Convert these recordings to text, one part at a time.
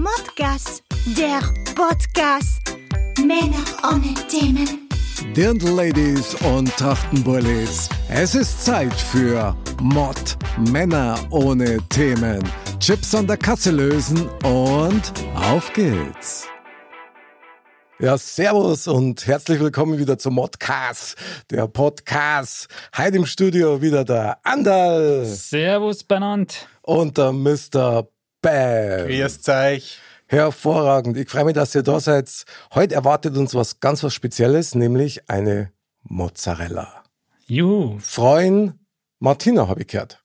Modcast, der Podcast. Männer ohne Themen. Dirndl Ladies und Trachtenbullis. Es ist Zeit für Mod Männer ohne Themen. Chips an der Kasse lösen und auf geht's. Ja, servus und herzlich willkommen wieder zum Modcast, der Podcast. Heute im Studio wieder der Andal Servus benannt. und der Mr. Bam. Grüß euch. Hervorragend. Ich freue mich, dass ihr da seid. Heute erwartet uns was ganz was Spezielles, nämlich eine Mozzarella. Juhu, Freund Martina habe ich gehört.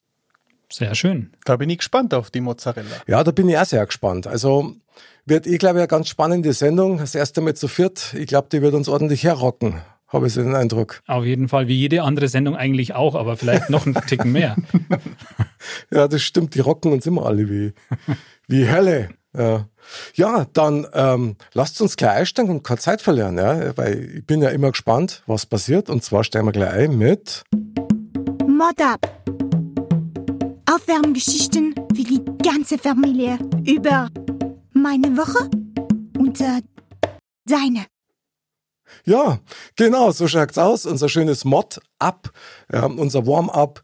sehr schön. Da bin ich gespannt auf die Mozzarella. Ja, da bin ich auch sehr gespannt. Also wird, ich glaube, eine ganz spannende Sendung. Das erste Mal zu viert. Ich glaube, die wird uns ordentlich herrocken. Habe ich so den Eindruck. Auf jeden Fall, wie jede andere Sendung eigentlich auch, aber vielleicht noch einen Ticken mehr. Ja, das stimmt. Die rocken uns immer alle wie, wie Hölle. Ja, ja dann ähm, lasst uns gleich einsteigen und keine Zeit verlieren, ja, weil ich bin ja immer gespannt, was passiert. Und zwar steigen wir gleich ein mit Mod ab. Aufwärmgeschichten für die ganze Familie über meine Woche und äh, deine. Ja, genau, so schaut's aus. Unser schönes Mod-Up, ja, unser Warm-Up,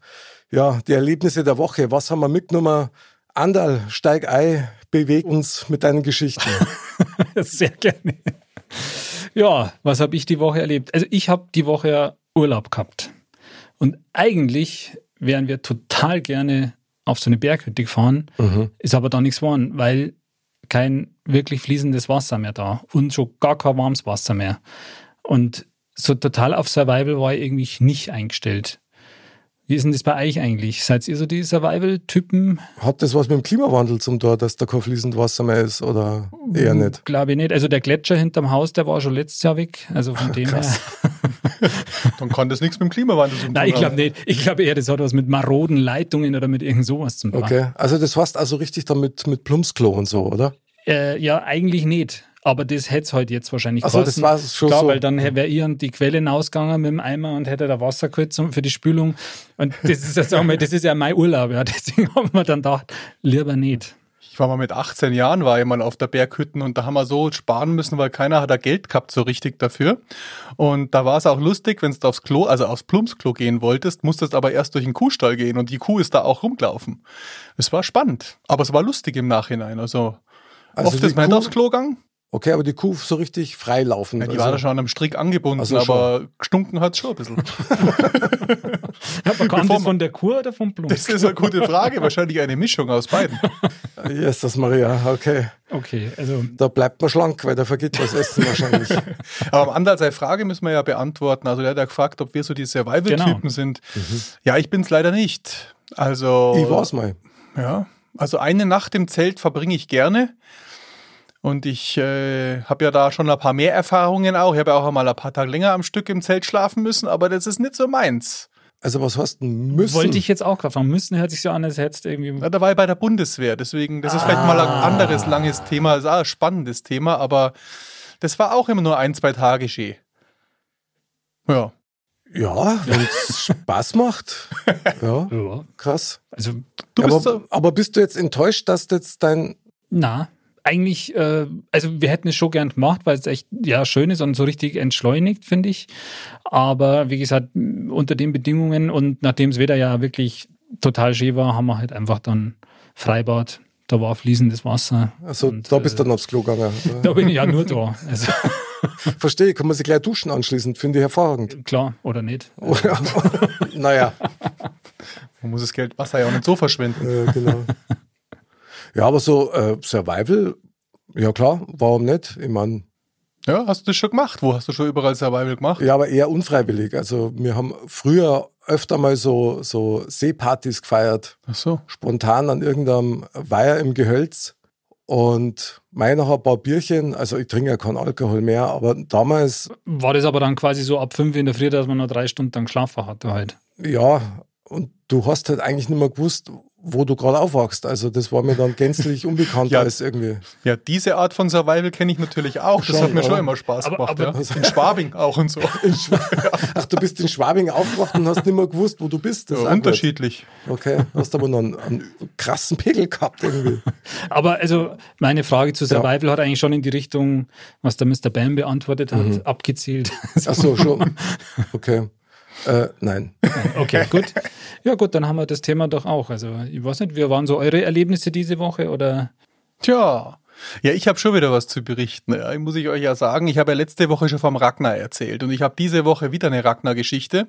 ja, die Erlebnisse der Woche. Was haben wir mitgenommen? Andal, steig ein, beweg uns mit deinen Geschichten. Sehr gerne. Ja, was habe ich die Woche erlebt? Also ich habe die Woche Urlaub gehabt. Und eigentlich wären wir total gerne auf so eine Berghütte gefahren, ist aber da nichts geworden, weil kein wirklich fließendes Wasser mehr da und schon gar kein warmes Wasser mehr. Und so total auf Survival war ich irgendwie nicht eingestellt. Wie ist denn das bei euch eigentlich? Seid ihr so die Survival-Typen? Hat das was mit dem Klimawandel zum Tor, dass da kein fließend Wasser mehr ist oder eher nicht? Glaube ich nicht. Also der Gletscher hinterm Haus, der war schon letztes Jahr weg. Also von dem her. Dann kann das nichts mit dem Klimawandel zu tun Nein, ich glaube nicht. Ich glaube eher, das hat was mit maroden Leitungen oder mit irgend sowas zu tun. Okay, also das heißt also richtig dann mit, mit Plumpsklo und so, oder? Äh, ja, eigentlich nicht. Aber das hätte es halt jetzt wahrscheinlich Also das war schon Klar, so. weil dann wäre ich an die Quelle hinausgegangen mit dem Eimer und hätte da Wasser geholt für die Spülung. Und das ist ja, sagen wir, das ist ja mein Urlaub. Ja. Deswegen haben wir dann gedacht, lieber nicht. Ich war mal mit 18 Jahren, war ich mal auf der Berghütten und da haben wir so sparen müssen, weil keiner hat da Geld gehabt so richtig dafür. Und da war es auch lustig, wenn du aufs Klo, also aufs Plumpsklo gehen wolltest, musstest aber erst durch den Kuhstall gehen und die Kuh ist da auch rumgelaufen. Es war spannend, aber es war lustig im Nachhinein. Also, Also oft ist man nicht Kuh- aufs Klo gegangen. Okay, aber die Kuh so richtig frei laufen. Ja, die also, war da schon am Strick angebunden, Also schon. aber gestunken hat schon ein bisschen. Aber kam das von der Kur oder vom Blum? Das ist eine gute Frage. Wahrscheinlich eine Mischung aus beiden. Jesus Maria, okay. Okay, also Da bleibt man schlank, weil der vergeht was essen wahrscheinlich. Aber am Andal seine Frage müssen wir ja beantworten. Also der hat ja gefragt, ob wir so die Survival-Typen Genau. sind. Ja, ich bin's leider nicht. Also ich war's mal. ja, also eine Nacht im Zelt verbringe ich gerne. Und ich äh, habe ja da schon ein paar mehr Erfahrungen auch. Ich habe ja auch einmal ein paar Tage länger am Stück im Zelt schlafen müssen, aber das ist nicht so meins. Also was hast du denn müssen? wollte ich jetzt auch gerade fragen. Müssen hört sich so an, als hättest du irgendwie. Ja, da war ich bei der Bundeswehr, deswegen, das ist vielleicht mal ein anderes langes Thema, das ist auch ein spannendes Thema, aber das war auch immer nur ein, zwei Tage Ski. Ja. Ja, wenn's Spaß macht. Ja, Ja, krass. also Du bist aber, so, aber bist du jetzt enttäuscht, dass jetzt dein Na, eigentlich, äh, also wir hätten es schon gern gemacht, weil es echt ja schön ist und so richtig entschleunigt, finde ich. Aber wie gesagt, unter den Bedingungen und nachdem das Wetter ja wirklich total schön war, haben wir halt einfach dann Freibad. Da war fließendes Wasser. Also Und, da bist du äh, dann aufs Klo gegangen. Da bin ich ja nur da. Also Verstehe, kann man sich gleich duschen anschließen, finde ich hervorragend. klar, oder nicht? Naja, man muss das Geld Wasser ja auch nicht so verschwenden. äh, genau. Ja, aber so äh, Survival, ja klar, warum nicht? Ich meine, Ja, hast du das schon gemacht? Wo hast du schon überall Survival gemacht? ja, aber eher unfreiwillig. Also wir haben früher öfter mal so, so Seepartys gefeiert, Ach so. spontan an irgendeinem Weiher im Gehölz. Und mein noch ein paar Bierchen, also ich trinke ja keinen Alkohol mehr, aber damals, War das aber dann quasi so ab fünf in der Früh, dass man noch drei Stunden dann geschlafen hatte halt. ja, und du hast halt eigentlich nicht mehr gewusst, wo du gerade aufwachst. Also das war mir dann gänzlich unbekannt Ja. als irgendwie. Ja, diese Art von Survival kenne ich natürlich auch. Das Schon, hat mir schon immer Spaß Aber- gemacht. aber- ja. In Schwabing auch und so. Ach, du bist in Schwabing aufgewacht und hast nicht mehr gewusst, wo du bist. Das ist Ja, auch gut. unterschiedlich. Okay, hast aber noch einen, einen krassen Pegel gehabt irgendwie. Aber also meine Frage zu Survival hat eigentlich schon in die Richtung, was der Mr. Bam beantwortet hat, Mhm. abgezielt. Ach so, schon. Okay. Äh, nein. Okay, gut. Ja gut, dann haben wir das Thema doch auch. Also ich weiß nicht, wie waren so eure Erlebnisse diese Woche oder? Tja. Ja, ich habe schon wieder was zu berichten. Ja, muss ich euch ja sagen. Ich habe ja letzte Woche schon vom Ragnar erzählt und ich habe diese Woche wieder eine Ragnar-Geschichte.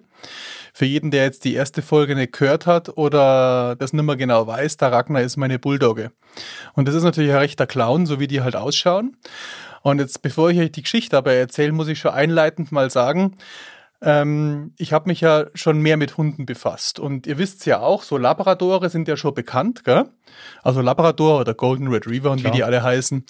Für jeden, der jetzt die erste Folge nicht gehört hat oder das nicht mehr genau weiß, der Ragnar ist meine Bulldogge. Und das ist natürlich ein rechter Clown, so wie die halt ausschauen. Und jetzt, bevor ich euch die Geschichte aber erzähle, muss ich schon einleitend mal sagen, ähm, ich habe mich ja schon mehr mit Hunden befasst. Und ihr wisst ja auch, so Labradore sind ja schon bekannt, gell? Also Labrador oder Golden Retriever und Klar. wie die alle heißen.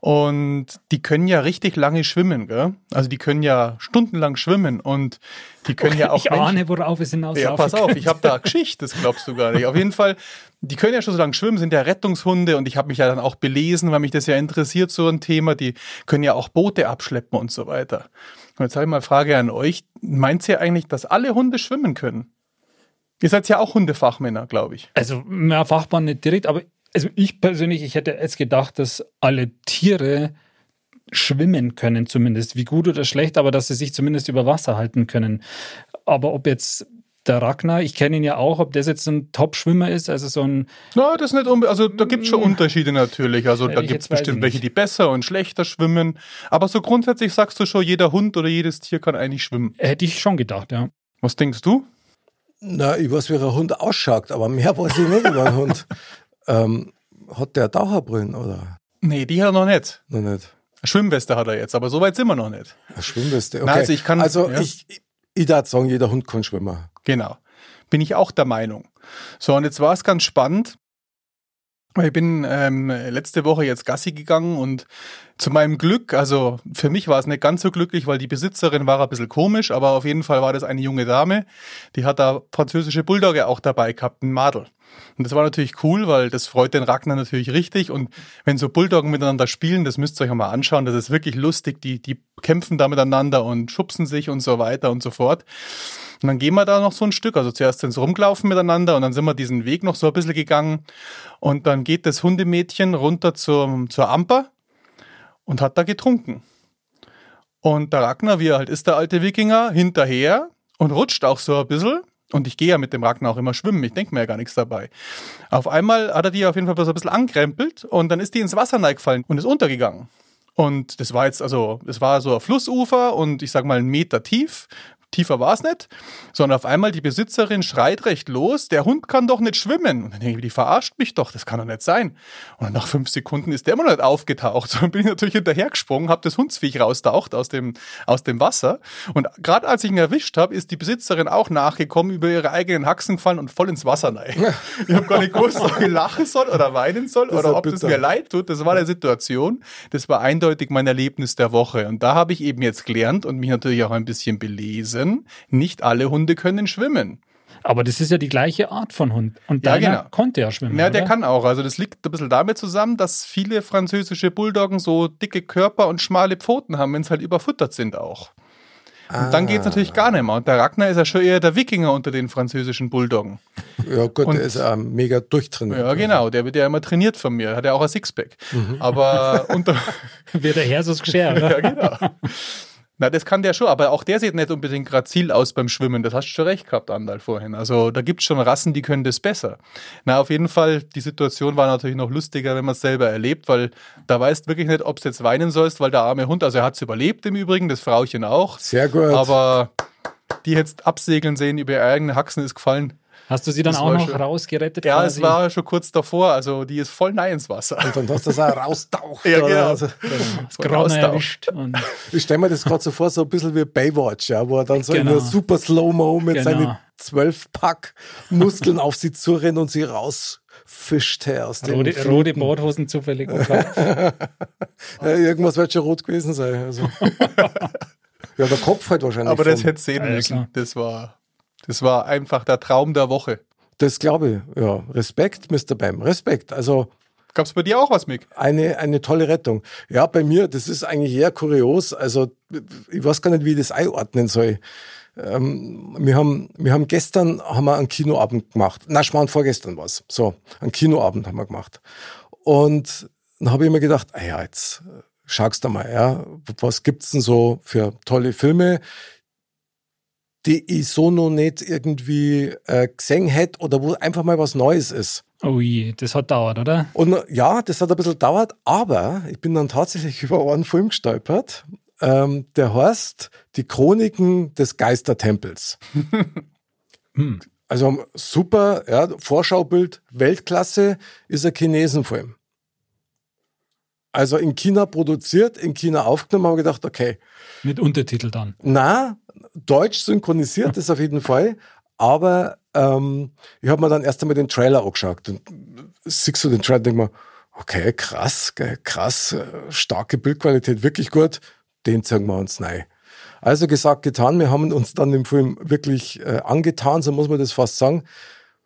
Und die können ja richtig lange schwimmen, gell? Also die können ja stundenlang schwimmen und die können ja auch ich Menschen- ahne, worauf es hinauslaufen ja, pass auf, ich habe da Geschichte, das glaubst du gar nicht. Auf jeden Fall, die können ja schon so lange schwimmen, sind ja Rettungshunde und ich habe mich ja dann auch belesen, weil mich das ja interessiert, so ein Thema. Die können ja auch Boote abschleppen und so weiter. Und jetzt habe ich mal eine Frage an euch. Meint ihr eigentlich, dass alle Hunde schwimmen können? Ihr seid ja auch Hundefachmänner, glaube ich. Also, mehr Fachmann nicht direkt, aber also ich persönlich, ich hätte jetzt gedacht, dass alle Tiere schwimmen können, zumindest. Wie gut oder schlecht, aber dass sie sich zumindest über Wasser halten können. Aber ob jetzt der Ragnar, ich kenne ihn ja auch, ob das jetzt ein Top-Schwimmer ist, also so ein, Na, das ist nicht unbe also da gibt es schon Unterschiede natürlich. Also da gibt es bestimmt ich welche, die besser und schlechter schwimmen. Aber so grundsätzlich sagst du schon, jeder Hund oder jedes Tier kann eigentlich schwimmen. hätte ich schon gedacht, ja. Was denkst du? Na, ich weiß, wie ein Hund ausschaut, aber mehr weiß ich nicht über einen Hund. Ähm, hat der Taucherbrillen oder Nee, die hat er noch nicht. noch nicht? Schwimmweste hat er jetzt, aber so weit sind wir noch nicht. Eine Schwimmweste. Okay. Na, also ich kann- Also ja. ich, ich darf sagen, jeder Hund kann schwimmen. Genau. Bin ich auch der Meinung. So, und jetzt war es ganz spannend. Ich bin ähm, letzte Woche jetzt Gassi gegangen und zu meinem Glück, also für mich war es nicht ganz so glücklich, weil die Besitzerin war ein bisschen komisch, aber auf jeden Fall war das eine junge Dame, die hat da französische Bulldogge auch dabei gehabt, ein Madel. Und das war natürlich cool, weil das freut den Ragnar natürlich richtig. Und wenn so Bulldoggen miteinander spielen, das müsst ihr euch mal anschauen, das ist wirklich lustig. Die, die kämpfen da miteinander und schubsen sich und so weiter und so fort. Und dann gehen wir da noch so ein Stück. Also zuerst sind sie rumgelaufen miteinander und dann sind wir diesen Weg noch so ein bisschen gegangen. Und dann geht das Hundemädchen runter zur, zur Amper und hat da getrunken. Und der Ragnar, wie er halt ist, der alte Wikinger, hinterher und rutscht auch so ein bisschen. Und ich gehe ja mit dem Ragnar auch immer schwimmen. Ich denke mir ja gar nichts dabei. Auf einmal hat er die auf jeden Fall so ein bisschen ankrempelt und dann ist die ins Wasser reingefallen und ist untergegangen. Und das war jetzt, also, es war so ein Flussufer und ich sag mal einen Meter tief. Tiefer war es nicht, sondern auf einmal die Besitzerin schreit recht los, der Hund kann doch nicht schwimmen. Und dann denke ich, die verarscht mich doch, das kann doch nicht sein. Und nach fünf Sekunden ist der immer noch nicht aufgetaucht. So, dann bin ich natürlich hinterhergesprungen, habe das Hundsviech raustaucht aus dem, aus dem Wasser. Und gerade als ich ihn erwischt habe, ist die Besitzerin auch nachgekommen, über ihre eigenen Haxen gefallen und voll ins Wasser rein. Ich habe gar nicht gewusst, ob ich lachen soll oder weinen soll Das oder ob es bitter. mir leid tut. Das war der Situation. Das war eindeutig mein Erlebnis der Woche. Und da habe ich eben jetzt gelernt und mich natürlich auch ein bisschen belesen. Nicht alle Hunde können schwimmen. Aber das ist ja die gleiche Art von Hund. Und Ja, deiner genau. konnte ja schwimmen. Ja, der oder? kann auch. Also das liegt ein bisschen damit zusammen, dass viele französische Bulldoggen so dicke Körper und schmale Pfoten haben, wenn sie halt überfuttert sind auch. Und dann geht es natürlich gar nicht mehr. Und der Ragnar ist ja schon eher der Wikinger unter den französischen Bulldoggen. Ja gut, Und- der ist ja mega durchtrainiert. Ja, genau. Der wird ja immer trainiert von mir. Hat ja auch ein Sixpack. Aber unter, Wird der Herr so geschert? Ja, genau. Na, das kann der schon, aber auch der sieht nicht unbedingt grazil aus beim Schwimmen. Das hast du schon recht gehabt, Andal, vorhin. Also da gibt es schon Rassen, die können das besser. Na, auf jeden Fall, die Situation war natürlich noch lustiger, wenn man es selber erlebt, weil da weißt wirklich nicht, ob du jetzt weinen sollst, weil der arme Hund, also er hat es überlebt im Übrigen, das Frauchen auch. Sehr gut. Aber die jetzt absegeln sehen über ihre eigene Haxen ist gefallen. Hast du sie dann Das auch noch schon- rausgerettet? Ja, quasi? es war schon kurz davor, also die ist voll nein ins Wasser. und dann hast du das auch raustaucht. Ja, genau. Also, das Grauen raustaucht. erwischt. Und ich stelle mir das gerade so vor, so ein bisschen wie Baywatch, ja, wo er dann so Genau. in einer super Slow-Mo mit Genau. seinen zwölf Pack Muskeln auf sie zurennt und sie rausfischt her aus dem rote, rote Badhosen zufällig. Ja, irgendwas wird schon rot gewesen sein. Also. ja, der Kopf halt wahrscheinlich. Aber das hätte sehen ja, müssen. klar. Das war, das war einfach der Traum der Woche. Das glaube ich, ja. Respekt, Mr. Bam, Respekt. Also Gab es bei dir auch was, Mick? eine, eine tolle Rettung. Ja, bei mir, das ist eigentlich eher kurios. Also ich weiß gar nicht, wie ich das einordnen soll. Ähm, wir, haben, wir haben gestern haben wir einen Kinoabend gemacht. Na, Schmarrn, vorgestern was. So, einen Kinoabend haben wir gemacht. Und dann habe ich mir gedacht, ah ja, jetzt schaust du mal, ja, was gibt's denn so für tolle Filme, die ich so noch nicht irgendwie äh, gesehen hätte oder wo einfach mal was Neues ist. Oh je, das hat dauert, oder? Und ja, das hat ein bisschen dauert, aber ich bin dann tatsächlich über einen Film gestolpert. Ähm, der heißt Die Chroniken des Geistertempels. Hm. Also super, ja, Vorschaubild, Weltklasse, ist ein Chinesenfilm. Also in China produziert, in China aufgenommen, haben wir gedacht, okay, Mit Untertitel dann. na, deutsch synchronisiert ist auf jeden Fall, aber ähm, ich habe mir dann erst einmal den Trailer angeschaut und siehst du den Trailer und denk mir, okay, krass, krass, äh, starke Bildqualität, wirklich gut, den zeigen wir uns nein. Also gesagt, getan, wir haben uns dann im Film wirklich äh, angetan, so muss man das fast sagen.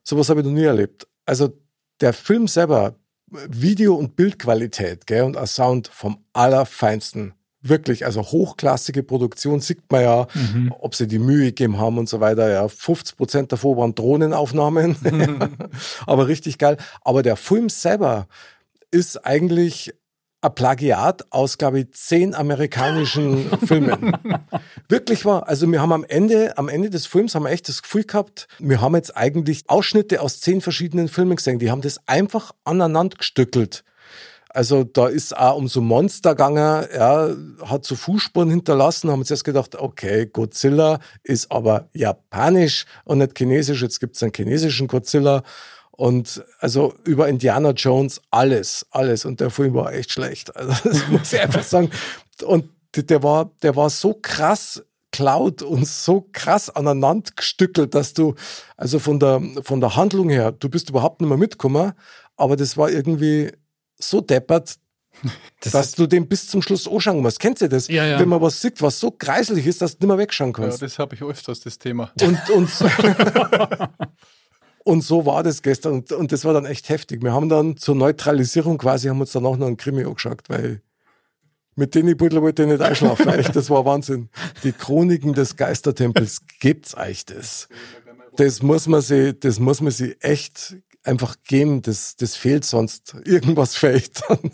Sowas habe ich noch nie erlebt. Also der Film selber, Video- und Bildqualität gell, und ein Sound vom allerfeinsten. Wirklich, also hochklassige Produktion, sieht man ja, ob sie die Mühe gegeben haben und so weiter. Ja, 50 Prozent davor waren Drohnenaufnahmen, aber richtig geil. Aber der Film selber ist eigentlich ein Plagiat aus, glaube ich, zehn amerikanischen Filmen. Wirklich wahr. Also wir haben am Ende, am Ende des Films haben wir echt das Gefühl gehabt, wir haben jetzt eigentlich Ausschnitte aus zehn verschiedenen Filmen gesehen. Die haben das einfach aneinander gestückelt. Also da ist auch um so Monster gegangen, ja, hat so Fußspuren hinterlassen, haben uns erst gedacht, okay, Godzilla ist aber japanisch und nicht chinesisch, jetzt gibt's einen chinesischen Godzilla. Und also über Indiana Jones alles, alles. Und der Film war echt schlecht. Also das muss ich einfach sagen. Und der war, der war so krass klaut und so krass aneinander gestückelt, dass du, also von der, von der Handlung her, du bist überhaupt nicht mehr mitgekommen, aber das war irgendwie so deppert, Das dass du den bis zum Schluss anschauen musst. Kennst du das? Ja, ja. Wenn man was sieht, was so kreiselig ist, dass du nicht mehr wegschauen Ja, kannst. das habe ich öfters, das Thema. Und, und, so, und so war das gestern. Und, und das war dann echt heftig. Wir haben dann zur Neutralisierung quasi, haben uns dann auch noch einen Krimi angeschaut, weil mit denen ich wollte ich nicht einschlafen. Echt, das war Wahnsinn. Die Chroniken des Geistertempels, gibt's euch das? Das muss man sich, das muss man sich echt einfach geben. Das, das fehlt sonst. Irgendwas fehlt dann.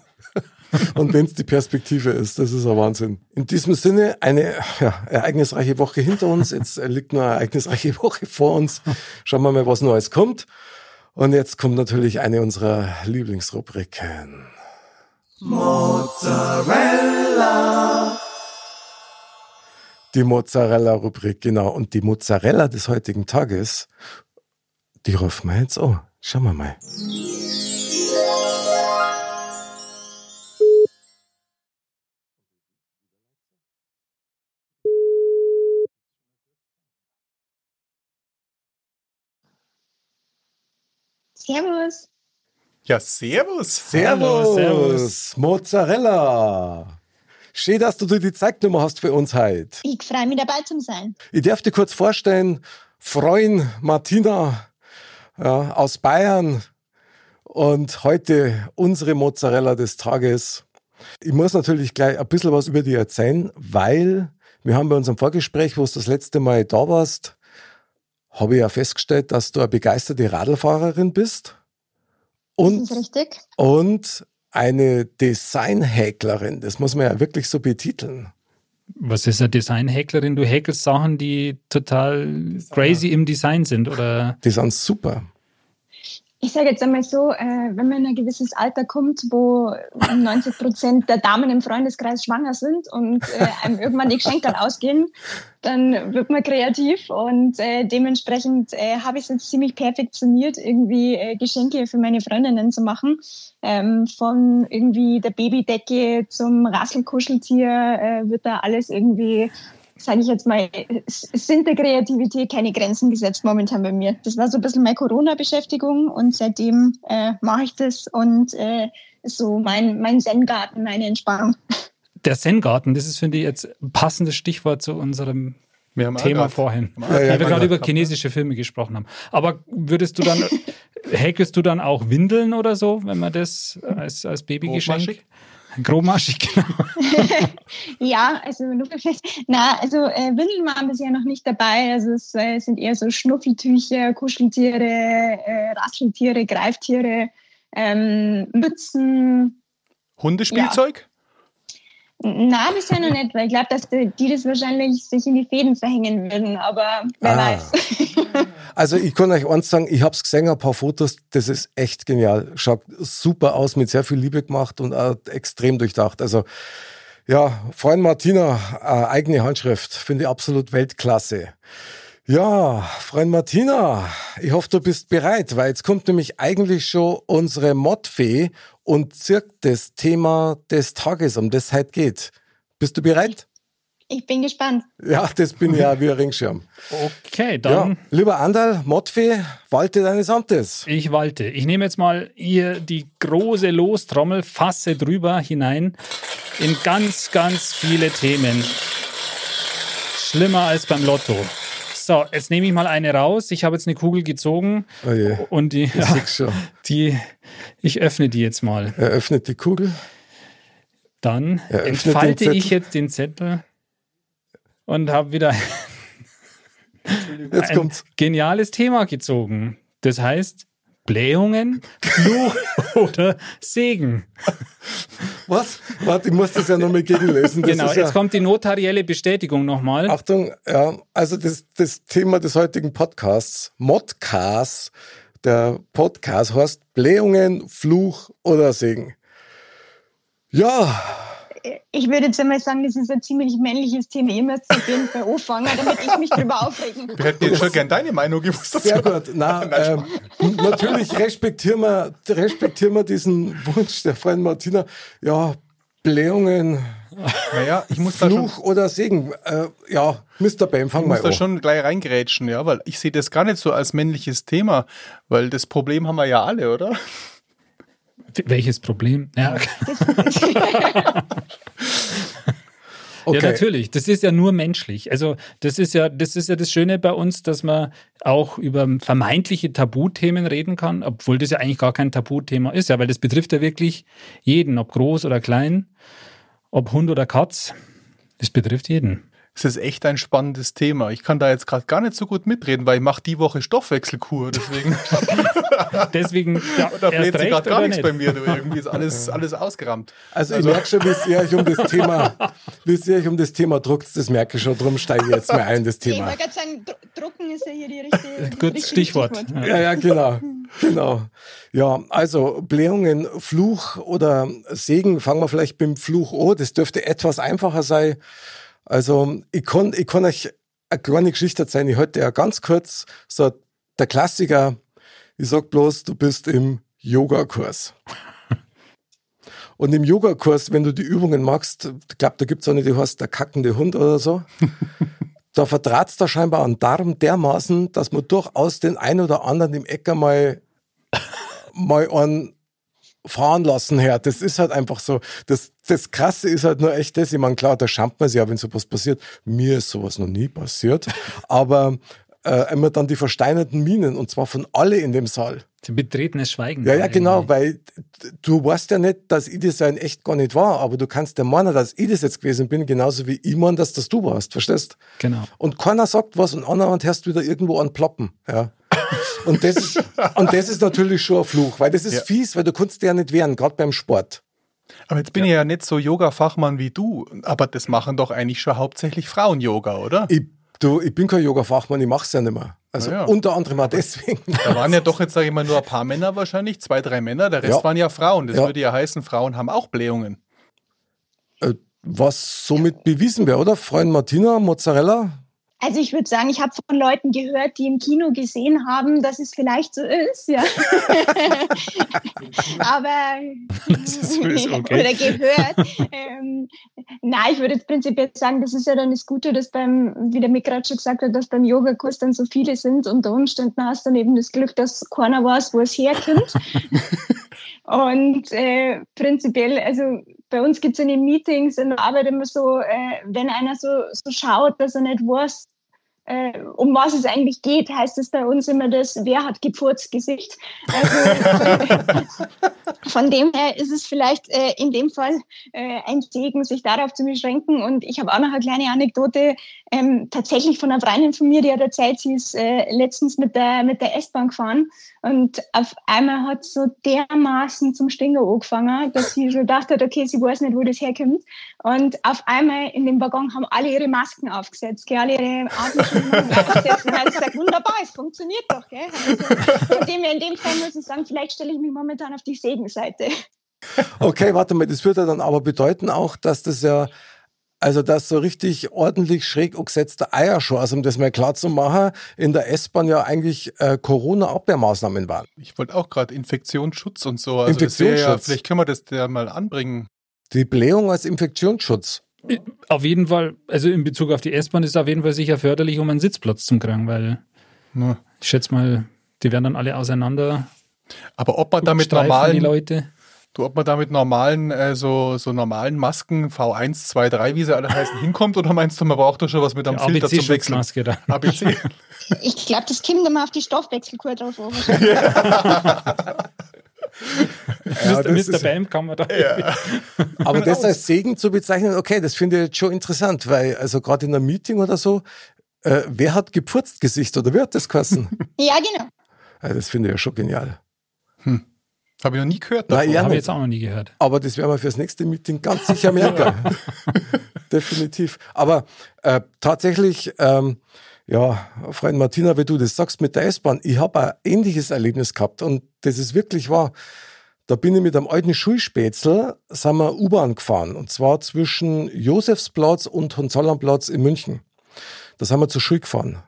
Und wenn es die Perspektive ist, das ist ein Wahnsinn. In diesem Sinne, eine ja, ereignisreiche Woche hinter uns. Jetzt äh, liegt nur eine ereignisreiche Woche vor uns. Schauen wir mal, was Neues kommt. Und jetzt kommt natürlich eine unserer Lieblingsrubriken. Die Mozzarella-Rubrik, genau. Und die Mozzarella des heutigen Tages, die rufen wir jetzt an. Schauen wir mal. Servus. Ja, servus. Servus, servus. Mozzarella. Schön, dass du dir die Zeignummer hast für uns heute. Ich freue mich dabei zu sein. Ich darf dir kurz vorstellen, Freund Martina ja, aus Bayern und heute unsere Mozzarella des Tages. Ich muss natürlich gleich ein bisschen was über dich erzählen, weil wir haben bei unserem Vorgespräch, wo du das letzte Mal da warst, habe ich ja festgestellt, dass du eine begeisterte Radlfahrerin bist und ist das richtig? und eine Designhäklerin. Das muss man ja wirklich so betiteln. Was ist eine Designhäklerin? Du häkelst Sachen, die total crazy im Design sind, oder? Die sind super. Ich sage jetzt einmal so, äh, wenn man in ein gewisses Alter kommt, wo 90 Prozent der Damen im Freundeskreis schwanger sind und äh, einem irgendwann die Geschenke ausgehen, dann wird man kreativ und äh, dementsprechend habe ich es jetzt ziemlich perfektioniert, irgendwie Geschenke für meine Freundinnen zu machen. Ähm, von irgendwie der Babydecke zum Rasselkuscheltier wird da alles irgendwie sage ich jetzt mal, sind der Kreativität keine Grenzen gesetzt momentan bei mir. Das war so ein bisschen meine Corona-Beschäftigung und seitdem äh, mache ich das und äh, so mein, mein Zen-Garten, meine Entspannung. Der Zen-Garten, das ist, finde ich, jetzt ein passendes Stichwort zu unserem Thema vorhin, Ja, ja, weil wir gerade über chinesische Filme gesprochen haben. Aber würdest du dann, häkelst du dann auch Windeln oder so, wenn man das als, als Babygeschenk? Grobmaschig? Genau. Ja, also na, also äh, Windeln waren bisher noch nicht dabei. Also es äh, sind eher so Schnuffeltücher, Kuscheltiere, äh, Rasseltiere, Greiftiere, ähm, Mützen. Hundespielzeug? Na, bisher noch nicht, weil ich glaube, dass die, das wahrscheinlich sich in die Fäden verhängen würden, aber wer Ah. weiß. Also ich kann euch eins sagen, ich habe es gesehen, ein paar Fotos, das ist echt genial. Schaut super aus, mit sehr viel Liebe gemacht und extrem durchdacht. Also ja, Freund Martina, äh, eigene Handschrift, finde ich absolut Weltklasse. Ja, Freund Martina, ich hoffe, du bist bereit, weil jetzt kommt nämlich eigentlich schon unsere Modfee und zirkt das Thema des Tages, um das es heute geht. Bist du bereit? Ich bin gespannt. Ja, das bin ich ja wie ein Ringschirm. Okay, Ja, dann lieber Andal, Modfee, walte deines Amtes. ich walte. Ich nehme jetzt mal hier die große Lostrommel, fasse drüber hinein in ganz, ganz viele Themen. Schlimmer als beim Lotto. So, jetzt nehme ich mal eine raus. Ich habe jetzt eine Kugel gezogen Oh je, und die, ich ja, schon. die, ich öffne die jetzt mal. Er öffnet die Kugel. Dann entfalte ich jetzt den Zettel und habe wieder ein geniales Thema gezogen. Das heißt Blähungen, Fluch oder Segen. Was? Warte, ich muss das ja nochmal gegenlesen. Das genau, jetzt ja, kommt die notarielle Bestätigung nochmal. Achtung, ja, also das, das Thema des heutigen Podcasts, Modcast, der Podcast heißt Blähungen, Fluch oder Segen. Ja, Ich würde jetzt einmal sagen, das ist ein ziemlich männliches Thema. Ihr müsst auf jeden Fall anfangen, damit ich mich drüber aufregen Wir hätten jetzt schon gern deine Meinung gewusst. sehr gut. Na, ähm, natürlich respektieren wir, respektieren wir diesen Wunsch der Freundin Martina. Ja, Blähungen, Naja, ich muss da schon, Fluch oder Segen. Äh, ja, Mr. Bam, fang ich mal muss da schon gleich reingrätschen, ja, weil ich sehe das gar nicht so als männliches Thema, weil das Problem haben wir ja alle, oder? Welches Problem? Ja, Okay. ja, natürlich. Das ist ja nur menschlich. Also das ist ja, das ist ja das Schöne bei uns, dass man auch über vermeintliche Tabuthemen reden kann, obwohl das ja eigentlich gar kein Tabuthema ist, ja, weil das betrifft ja wirklich jeden, ob groß oder klein, ob Hund oder Katz. Das betrifft jeden. Es ist echt ein spannendes Thema. Ich kann da jetzt gerade gar nicht so gut mitreden, weil ich mache die Woche Stoffwechselkur, deswegen Deswegen ja, da bläht sich gerade gar nichts nicht. bei mir. Du. Irgendwie ist alles, alles ausgerammt. Also, ich merke schon, wie sehr euch um das Thema, wie sehr euch um das Thema druckt, das merke ich schon, darum steige ich jetzt mal ein, das Ich Thema. wollte gerade sagen, Dru- Drucken ist ja hier die richtige, Gut, richtige Stichwort. Ja. Ja, ja, genau. Genau. Ja, also Blähungen, Fluch oder Segen, fangen wir vielleicht beim Fluch an. Das dürfte etwas einfacher sein. Also, ich kann, ich kann euch eine kleine Geschichte erzählen. Ich heute ja ganz kurz so der Klassiker. Ich sag bloß, du bist im Yogakurs. Und im Yogakurs, wenn du die Übungen machst, ich glaube, da gibt's auch nicht, die heißt der kackende Hund oder so. da verdraht's da scheinbar an Darm dermaßen, dass man durchaus den ein oder anderen im Ecker mal, mal an fahren lassen her. Das ist halt einfach so. Das, das Krasse ist halt nur echt das. Ich meine, klar, da schampt man sich ja, wenn sowas passiert. Mir ist sowas noch nie passiert. Aber äh, immer dann die versteinerten Minen und zwar von alle in dem Saal. Ein betretenes Schweigen. Ja, ja, genau, weil du weißt ja nicht, dass ich das ja in echt gar nicht war, aber du kannst ja meinen, dass ich das jetzt gewesen bin, genauso wie ich meine, dass das du warst, verstehst? Genau. Und keiner sagt was und andererseits hörst du wieder irgendwo an Ploppen, ja. Und das ist, und das ist natürlich schon ein Fluch, weil das ist Ja. fies, weil du kannst dir ja nicht wehren, gerade beim Sport. Aber jetzt bin ich ja nicht so Yoga-Fachmann wie du, aber das machen doch eigentlich schon hauptsächlich Frauen-Yoga, oder? Ich, du, ich bin kein Yoga-Fachmann, ich mach's ja nicht mehr. Also ja. unter anderem auch deswegen. Da waren ja doch jetzt, sage ich mal, nur ein paar Männer wahrscheinlich, zwei, drei Männer, der Rest Ja. waren ja Frauen. Das Ja. würde ja heißen, Frauen haben auch Blähungen. Äh, Was somit bewiesen wäre, oder? Freund Martina, Mozzarella, Also ich würde sagen, ich habe von Leuten gehört, die im Kino gesehen haben, dass es vielleicht so ist, ja. Aber Das ist okay. oder gehört. ähm, na, ich würde jetzt prinzipiell sagen, das ist ja dann das Gute, dass beim, wie der Mick gerade schon gesagt hat, dass beim Yogakurs dann so viele sind. Unter Umständen hast du dann eben das Glück, dass keiner weiß, wo es herkommt. Und äh, prinzipiell, also bei uns gibt es in den Meetings in der Arbeit immer so, äh, wenn einer so, so schaut, dass er nicht weiß, äh, um was es eigentlich geht, heißt es bei uns immer das, wer hat gepfurzt Gesicht. Also, von dem her ist es vielleicht äh, in dem Fall äh, ein Segen, sich darauf zu beschränken. Und ich habe auch noch eine kleine Anekdote ähm, tatsächlich von einer Freundin von mir, die hat erzählt, sie ist äh, letztens mit der, mit der S-Bahn gefahren und auf einmal hat so dermaßen zum Stinger angefangen, dass sie schon gedacht hat, okay, sie weiß nicht, wo das herkommt. Und auf einmal in dem Waggon haben alle ihre Masken aufgesetzt, gell, alle ihre Atemschutzmasken aufgesetzt. Und sie gesagt, wunderbar, es funktioniert doch. Gell. Also, von dem her, in dem Fall muss ich sagen, vielleicht stelle ich mich momentan auf die Segenseite. Okay, warte mal, das würde dann aber bedeuten auch, dass das ja also, dass so richtig ordentlich schräg angesetzte Eierschoss, um das mal klar zu machen, in der S-Bahn ja eigentlich äh, Corona-Abwehrmaßnahmen waren. Ich wollte auch gerade Infektionsschutz und so. Also Infektionsschutz. Ja, vielleicht können wir das ja mal anbringen. Die Blähung als Infektionsschutz. Auf jeden Fall, also in Bezug auf die S-Bahn ist es auf jeden Fall sicher förderlich, um einen Sitzplatz zu kriegen, weil Ja. ich schätze mal, die werden dann alle auseinander. Aber ob man damit Leute. Du, ob man damit normalen, äh, so, so normalen Masken V1, 2, 3, wie sie alle heißen, hinkommt, oder meinst du, man braucht doch schon was mit einem Filter zum Wechseln? ABC-Schutzmaske dann. ABC. Ich glaube, das kommt immer auf die Stoffwechselkur drauf wahrscheinlich. Ja, Mr. Bam kann man da. Aber das als Segen zu bezeichnen, okay, das finde ich jetzt schon interessant, weil also gerade in einem Meeting oder so, äh, wer hat geputzt Gesicht oder wer hat das geheißen? Ja, genau. ja, das finde ich ja schon genial. Habe ich noch nie gehört. Davon. ja, Habe ich jetzt auch noch nie gehört. Aber das werden wir fürs nächste Meeting ganz sicher merken. Definitiv. Aber äh, tatsächlich, ähm, ja, Freund Martina, wie du das sagst mit der S-Bahn, ich habe ein ähnliches Erlebnis gehabt und das ist wirklich wahr. Da bin ich mit einem alten Schulspätzl, sind wir U-Bahn gefahren und zwar zwischen Josefsplatz und Hohenzollernplatz in München. Da sind wir zur Schule gefahren.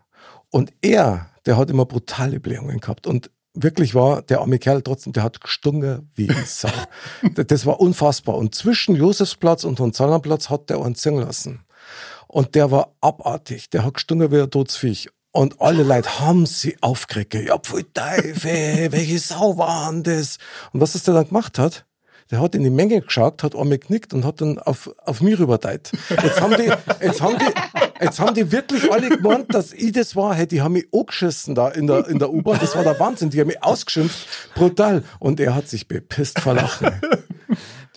Und er, der hat immer brutale Blähungen gehabt und wirklich war der arme Kerl trotzdem, der hat gestunken wie ein Sau. Das- war unfassbar. Und zwischen Josefsplatz und Hohenzollernplatz hat der einen singen lassen. Und der war abartig. Der hat gestunken wie ein Todesviech. Und alle Leute haben sie aufgeregt. Ja, pfui Teufel, welche Sau war denn das? Und was das der dann gemacht hat? Der hat in die Menge geschaut, hat einmal geknickt und hat dann auf, auf mich rüberdeit. Jetzt haben die, jetzt haben die, jetzt haben die wirklich alle gemeint, dass ich das war. Hey, die haben mich angeschissen da in der, in der U-Bahn. Das war der Wahnsinn. Die haben mich ausgeschimpft. Brutal. Und er hat sich bepisst vor Lachen.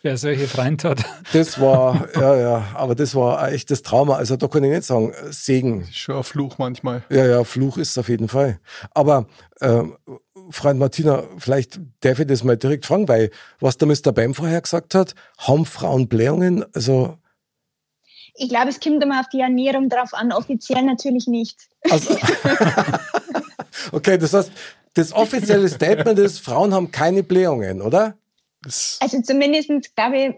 Wer solche Freunde hat. Das war, ja, ja, aber das war ein echtes Trauma. Also da kann ich nicht sagen, Segen. Schon ein Fluch manchmal. Ja, ja, Fluch ist es auf jeden Fall. Aber, ähm, Freund Martina, vielleicht darf ich das mal direkt fragen, weil was der Mr. Bam vorher gesagt hat, haben Frauen Blähungen? Also, Ich glaube, es kommt immer auf die Ernährung drauf an, offiziell natürlich nicht. also okay, das heißt, das offizielle Statement ist, Frauen haben keine Blähungen, oder? Das, Also zumindest glaube ich,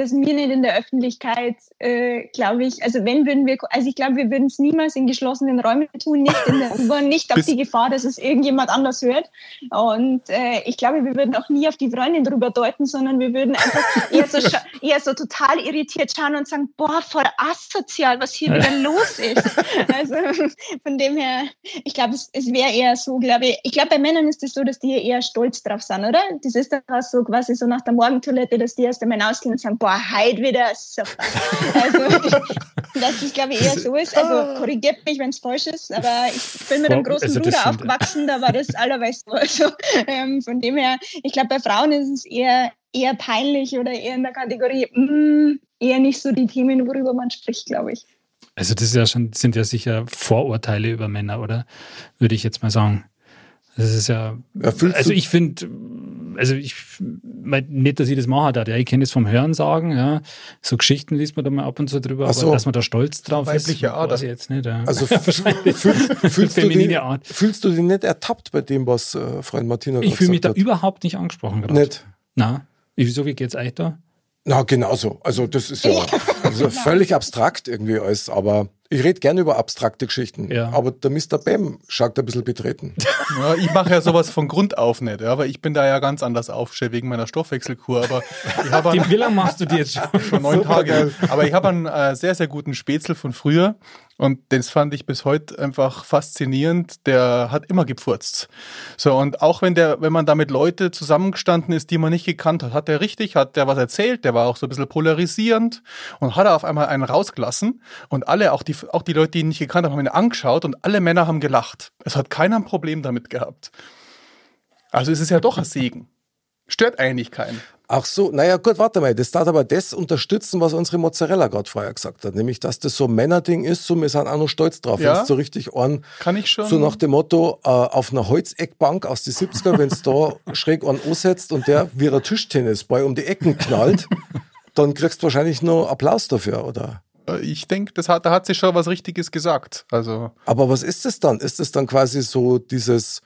dass wir nicht in der Öffentlichkeit, äh, glaube ich, also wenn würden wir, also ich glaube, wir würden es niemals in geschlossenen Räumen tun, nicht in der U-Bahn, nicht auf die Gefahr, dass es irgendjemand anders hört. Und äh, ich glaube, wir würden auch nie auf die Freundin drüber deuten, sondern wir würden einfach eher so, eher so total irritiert schauen und sagen, boah, voll asozial, was hier wieder los ist. Also von dem her, ich glaube, es, es wäre eher so, glaube ich, ich glaube, bei Männern ist es so, dass die eher stolz drauf sind, oder? Das ist dann so quasi so nach der Morgentoilette, dass die erst einmal ausgehen und sagen, boah, heute wieder super. Also, dass das, glaube ich, eher so ist. Also, korrigiert mich, wenn es falsch ist, aber ich bin mit einem großen Also, Bruder aufgewachsen, da war das allerweise so. Also, ähm, von dem her, ich glaube, bei Frauen ist es eher, eher peinlich oder eher in der Kategorie, mm, eher nicht so die Themen, worüber man spricht, glaube ich. Also das ist ja schon, sind ja sicher Vorurteile über Männer, oder? Würde ich jetzt mal sagen. Das ist ja, fühlst also ich finde, also ich mein, nicht, dass ich das machen darf. Ja, ich kenne das vom Hören sagen, ja. So Geschichten liest man da mal ab und zu drüber, so. aber dass man da stolz drauf Weibliche ist, Ader. weiß ich jetzt nicht. Ja. Also fühlst, fühlst, du Feminine dich, Art. fühlst du dich nicht ertappt bei dem, was äh, Freund Martina ich gerade fühle mich da gesagt hat? überhaupt nicht angesprochen gerade. Nicht? Na, wieso, wie geht's euch da? Na, genauso. Also das ist ja also völlig abstrakt irgendwie alles, aber ich rede gerne über abstrakte Geschichten. Ja. Aber der Mr. Bam schaut ein bisschen betreten. ja, ich mache ja sowas von Grund auf nicht, ja, weil ich bin da ja ganz anders aufgestellt wegen meiner Stoffwechselkur. Aber ich habe wie lange machst du die jetzt schon? schon neun Tage. Aber ich habe einen äh, sehr, sehr guten Spätzle von früher. Und das fand ich bis heute einfach faszinierend. Der hat immer gepfurzt. So, und auch wenn der, wenn man da mit Leute zusammengestanden ist, die man nicht gekannt hat, hat der richtig, hat der was erzählt, der war auch so ein bisschen polarisierend und hat er auf einmal einen rausgelassen. Und alle, auch die, auch die Leute, die ihn nicht gekannt haben, haben ihn angeschaut und alle Männer haben gelacht. Es hat keiner ein Problem damit gehabt. Also es ist ja doch ein Segen. Stört eigentlich keinen. Ach so, naja, gut, warte mal. Das darf aber das unterstützen, was unsere Mozzarella gerade vorher gesagt hat. Nämlich, dass das so ein Männerding ist, so wir sind auch noch stolz drauf. Ja. Wenn so richtig an, Kann ich schon. so nach dem Motto, äh, auf einer Holzeckbank aus den 70er, wenn es da schräg an ansetzt und der wie ein Tischtennisball um die Ecken knallt, dann kriegst du wahrscheinlich nur Applaus dafür, oder? Äh, Ich denke, das hat, da hat sich schon was Richtiges gesagt. Also, Aber was ist das dann? Ist das dann quasi so dieses,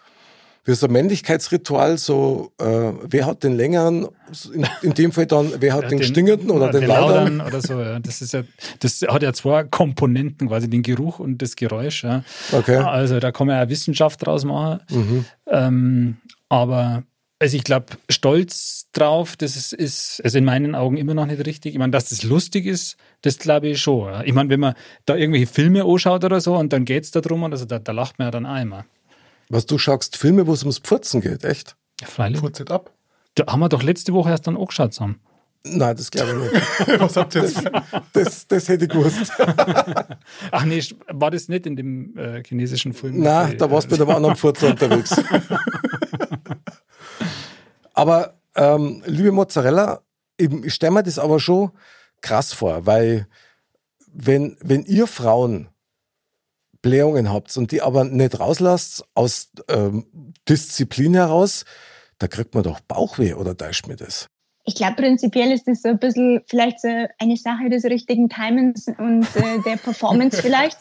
wie so ein Männlichkeitsritual, so, äh, wer hat den längeren, in, in dem Fall dann, wer hat Ja, den, stingenden oder den, laudern laudern? oder so. Ja. Das ist ja, das hat ja zwei Komponenten, quasi den Geruch und das Geräusch. Ja. Okay. Also da kann man ja Wissenschaft draus machen. Mhm. Ähm, aber also ich glaube, stolz drauf, das ist, ist also in meinen Augen immer noch nicht richtig. Ich meine, dass das lustig ist, das glaube ich schon. Ich meine, wenn man da irgendwelche Filme anschaut oder so und dann geht es da drum, also da, da lacht man ja dann immer. Was du schaust, Filme, wo es ums Pfurzen geht, echt? Ja, freilich. furzt it ab. Da haben wir doch letzte Woche erst dann angeschaut zusammen. Nein, das glaube ich nicht. Was habt ihr jetzt? Das, das hätte ich gewusst. Ach nee, war das nicht in dem äh, chinesischen Film? Nein, da warst du mit einem anderen Furzer unterwegs. aber, ähm, liebe Mozzarella, eben, ich stelle mir das aber schon krass vor, weil wenn, wenn ihr Frauen Blähungen habt und die aber nicht rauslasst aus ähm, Disziplin heraus, da kriegt man doch Bauchweh oder täuscht mir das? Ich glaube, prinzipiell ist das so ein bisschen vielleicht so eine Sache des richtigen Timings und äh, der Performance vielleicht.